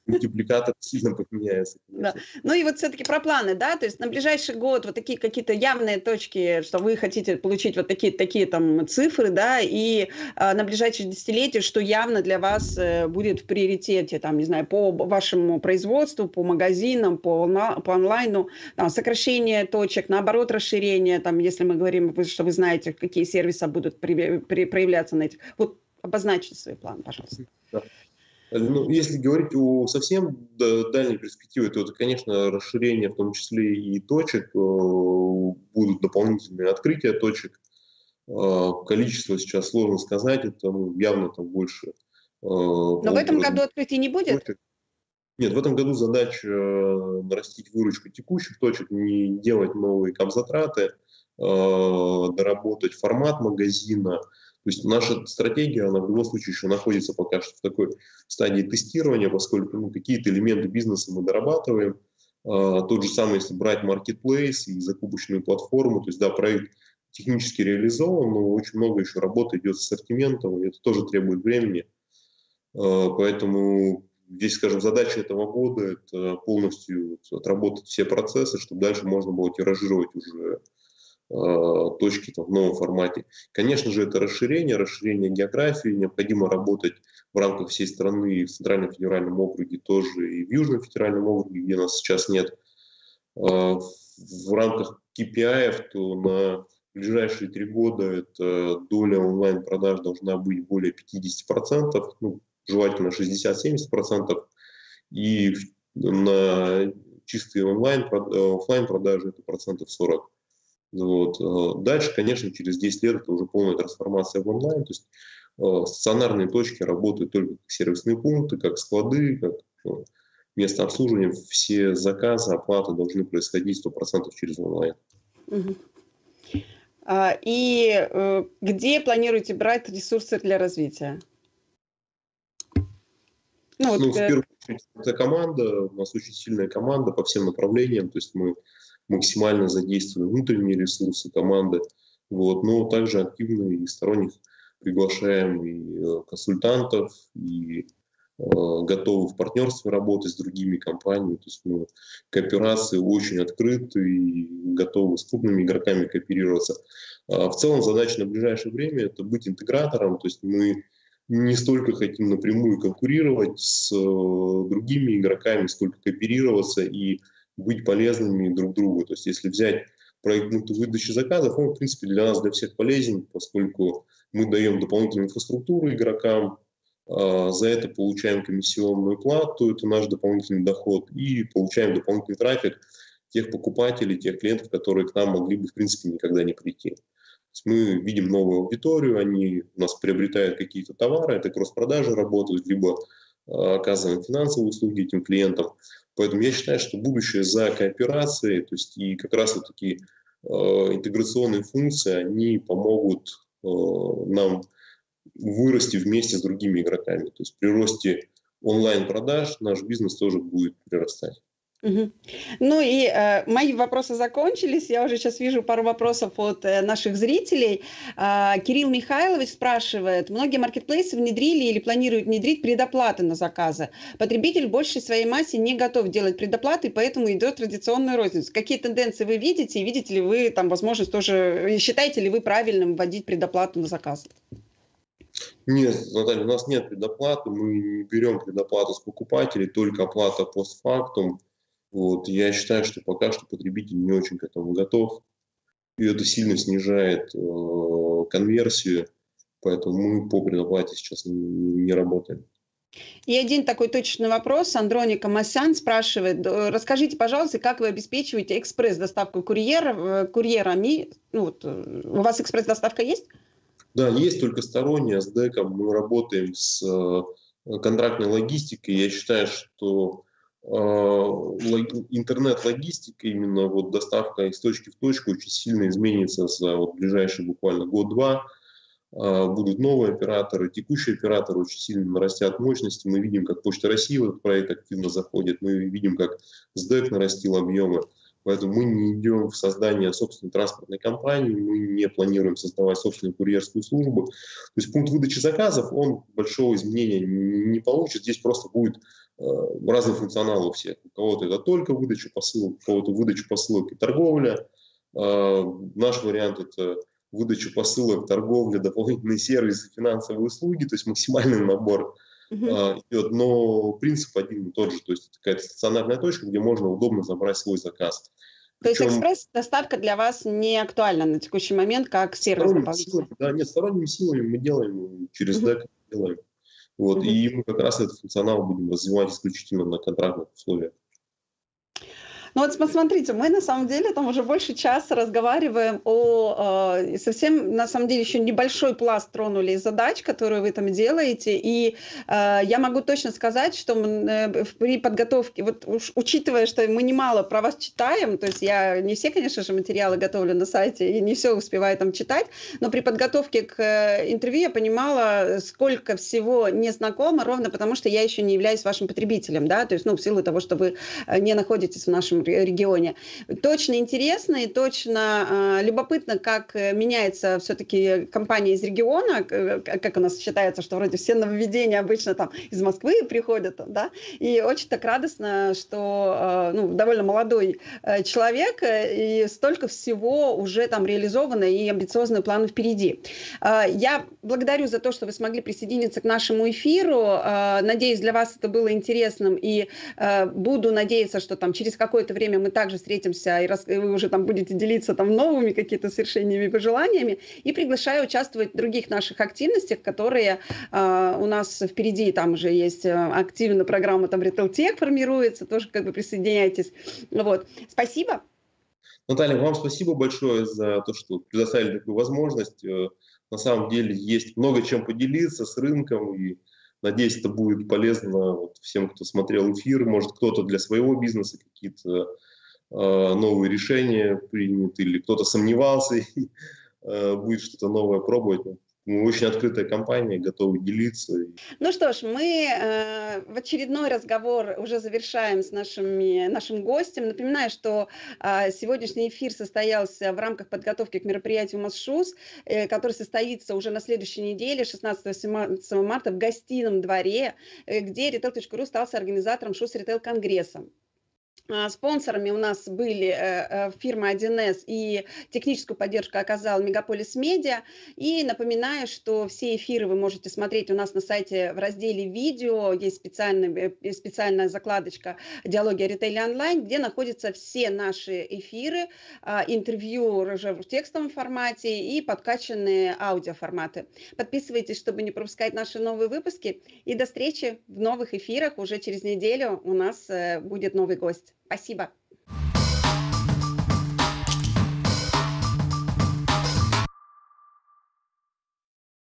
Мультипликатор сильно поменяется. Да. Ну и вот все-таки про планы, да, то есть на ближайший год вот такие какие-то явные точки, что вы хотите получить вот такие такие там цифры, да, и а, на ближайшие десятилетия, что явно для вас э, будет в приоритете, там, не знаю, по вашему производству, по магазинам, по, по онлайну, там, сокращение точек, наоборот, расширение, там, если мы говорим, что вы знаете, какие сервисы будут при, при, проявляться на этих. Вот обозначьте свой план, пожалуйста. Да. Ну, если говорить о совсем дальней перспективе, то это, конечно, расширение, в том числе и точек, э, будут дополнительные открытия точек. Э, количество сейчас сложно сказать, это ну, явно там больше. Э, Но в этом году открытий не будет? Точек. Нет, в этом году задача нарастить выручку текущих точек, не делать новые капзатраты, доработать формат магазина, то есть наша стратегия, она в любом случае еще находится пока что в такой стадии тестирования, поскольку ну, какие-то элементы бизнеса мы дорабатываем. А, тот же самый, если брать marketplace и закупочную платформу, то есть да, проект технически реализован, но очень много еще работы идет с ассортиментом, и это тоже требует времени. А, поэтому здесь, скажем, задача этого года – это полностью отработать все процессы, чтобы дальше можно было тиражировать уже точки там, в новом формате. Конечно же, это расширение, расширение географии. Необходимо работать в рамках всей страны и в Центральном федеральном округе тоже, и в Южном федеральном округе, где нас сейчас нет. Э, в рамках KPI, то на ближайшие три года эта доля онлайн-продаж должна быть более 50%, ну, желательно 60-70%, и на чистые онлайн, офлайн продажи это процентов 40. Вот. Э, дальше, конечно, через 10 лет это уже полная трансформация в онлайн, то есть э, стационарные точки работают только как сервисные пункты, как склады, как ну, место обслуживания. Все заказы, оплаты должны происходить 100% через онлайн. А, и э, где планируете брать ресурсы для развития? Ну, вот, ну, в первую очередь, это команда, у нас очень сильная команда по всем направлениям, то есть мы максимально задействуем внутренние ресурсы команды, вот, но также активно и сторонних приглашаем и э, консультантов, и э, готовы в партнерстве работать с другими компаниями. То есть мы кооперации очень открыты и готовы с крупными игроками кооперироваться. А в целом задача на ближайшее время – это быть интегратором, то есть мы не столько хотим напрямую конкурировать с э, другими игроками, сколько кооперироваться и быть полезными друг другу. То есть если взять проект выдачи заказов, он, в принципе, для нас, для всех полезен, поскольку мы даем дополнительную инфраструктуру игрокам, а, за это получаем комиссионную плату, это наш дополнительный доход, и получаем дополнительный трафик тех покупателей, тех клиентов, которые к нам могли бы, в принципе, никогда не прийти мы видим новую аудиторию, они у нас приобретают какие-то товары, это кросс-продажи работают, либо а, оказываем финансовые услуги этим клиентам. Поэтому я считаю, что будущее за кооперацией, то есть и как раз вот такие э, интеграционные функции, они помогут э, нам вырасти вместе с другими игроками. То есть при росте онлайн-продаж наш бизнес тоже будет прирастать. Ну и э, мои вопросы закончились. Я уже сейчас вижу пару вопросов от э, наших зрителей. Э, Кирилл Михайлович спрашивает: многие маркетплейсы внедрили или планируют внедрить предоплаты на заказы. Потребитель в большей своей массе не готов делать предоплаты, поэтому идет традиционная розница. Какие тенденции вы видите? И видите ли вы там возможность тоже? Считаете ли вы правильным вводить предоплату на заказ? Нет, Наталья, у нас нет предоплаты, мы не берем предоплату с покупателей, только оплата постфактум. Вот, я считаю, что пока что потребитель не очень к этому готов, и это сильно снижает э, конверсию, поэтому мы по предоплате сейчас не, не работаем. И один такой точный вопрос. Андроника Масян спрашивает, расскажите, пожалуйста, как вы обеспечиваете экспресс-доставку курьеров, э, курьерами? Ну, вот, э, у вас экспресс-доставка есть? Да, есть только сторонняя с ДЭКом. Мы работаем с контрактной логистикой. Я считаю, что интернет-логистика, именно вот доставка из точки в точку очень сильно изменится за вот ближайший буквально год-два. А, будут новые операторы, текущие операторы очень сильно нарастят мощности. Мы видим, как Почта России в этот проект активно заходит, мы видим, как СДЭК нарастил объемы. Поэтому мы не идем в создание собственной транспортной компании, мы не планируем создавать собственную курьерскую службу. То есть пункт выдачи заказов, он большого изменения не получит. Здесь просто будет э, разный функционал у всех. У кого-то это только выдача посылок, у кого-то выдача посылок и торговля. Э, наш вариант – это выдача посылок, торговля, дополнительные сервисы, финансовые услуги, то есть максимальный набор uh-huh. идет, но принцип один и тот же, то есть это какая-то стационарная точка, где можно удобно забрать свой заказ. То Причем... есть экспресс-доставка для вас не актуальна на текущий момент как сервис силами, Да, нет, сторонними силами мы делаем, через uh-huh. DEC делаем. Вот, uh-huh. И мы как раз этот функционал будем развивать исключительно на контрактных условиях. Ну вот посмотрите, мы на самом деле там уже больше часа разговариваем о э, совсем, на самом деле, еще небольшой пласт тронули задач, которые вы там делаете, и э, я могу точно сказать, что мы, э, при подготовке, вот уж, учитывая, что мы немало про вас читаем, то есть я не все, конечно же, материалы готовлю на сайте и не все успеваю там читать, но при подготовке к э, интервью я понимала, сколько всего не знакомо, ровно потому что я еще не являюсь вашим потребителем, да, то есть, ну, в силу того, что вы э, не находитесь в нашем регионе. Точно интересно и точно любопытно, как меняется все-таки компания из региона, как у нас считается, что вроде все нововведения обычно там из Москвы приходят, да, и очень так радостно, что ну, довольно молодой человек и столько всего уже там реализовано и амбициозные планы впереди. Я благодарю за то, что вы смогли присоединиться к нашему эфиру. А, надеюсь, для вас это было интересным. И а, буду надеяться, что там через какое-то время мы также встретимся, и, вы уже там будете делиться там новыми какими-то совершениями и пожеланиями. И приглашаю участвовать в других наших активностях, которые а, у нас впереди. Там уже есть активная программа, там Retail Tech формируется. Тоже как бы присоединяйтесь. Вот. Спасибо. Наталья, вам спасибо большое за то, что предоставили такую возможность. Э, на самом деле есть много чем поделиться с рынком, и надеюсь, это будет полезно всем, кто смотрел эфир. Может, кто-то для своего бизнеса какие-то э, новые решения примет, или кто-то сомневался и э, будет что-то новое пробовать. Мы очень открытая компания, готовы делиться. Ну что ж, мы э, в очередной разговор уже завершаем с нашими, нашим гостем. Напоминаю, что э, сегодняшний эфир состоялся в рамках подготовки к мероприятию МАСШУС, э, который состоится уже на следующей неделе, 16-17 марта, в гостином дворе, э, где Retail.ru стал организатором ШУС Ритейл Конгресса. А, спонсорами у нас были э, э, фирма 1С и техническую поддержку оказал Мегаполис Медиа. И напоминаю, что все эфиры вы можете смотреть у нас на сайте в разделе «Видео». Есть специальная, э, специальная закладочка «Диалоги о ритейле онлайн», где находятся все наши эфиры, а, интервью в текстовом формате и подкачанные аудиоформаты. Подписывайтесь, чтобы не пропускать наши новые выпуски. И до встречи в новых эфирах. Уже через неделю у нас будет новый гость. Спасибо.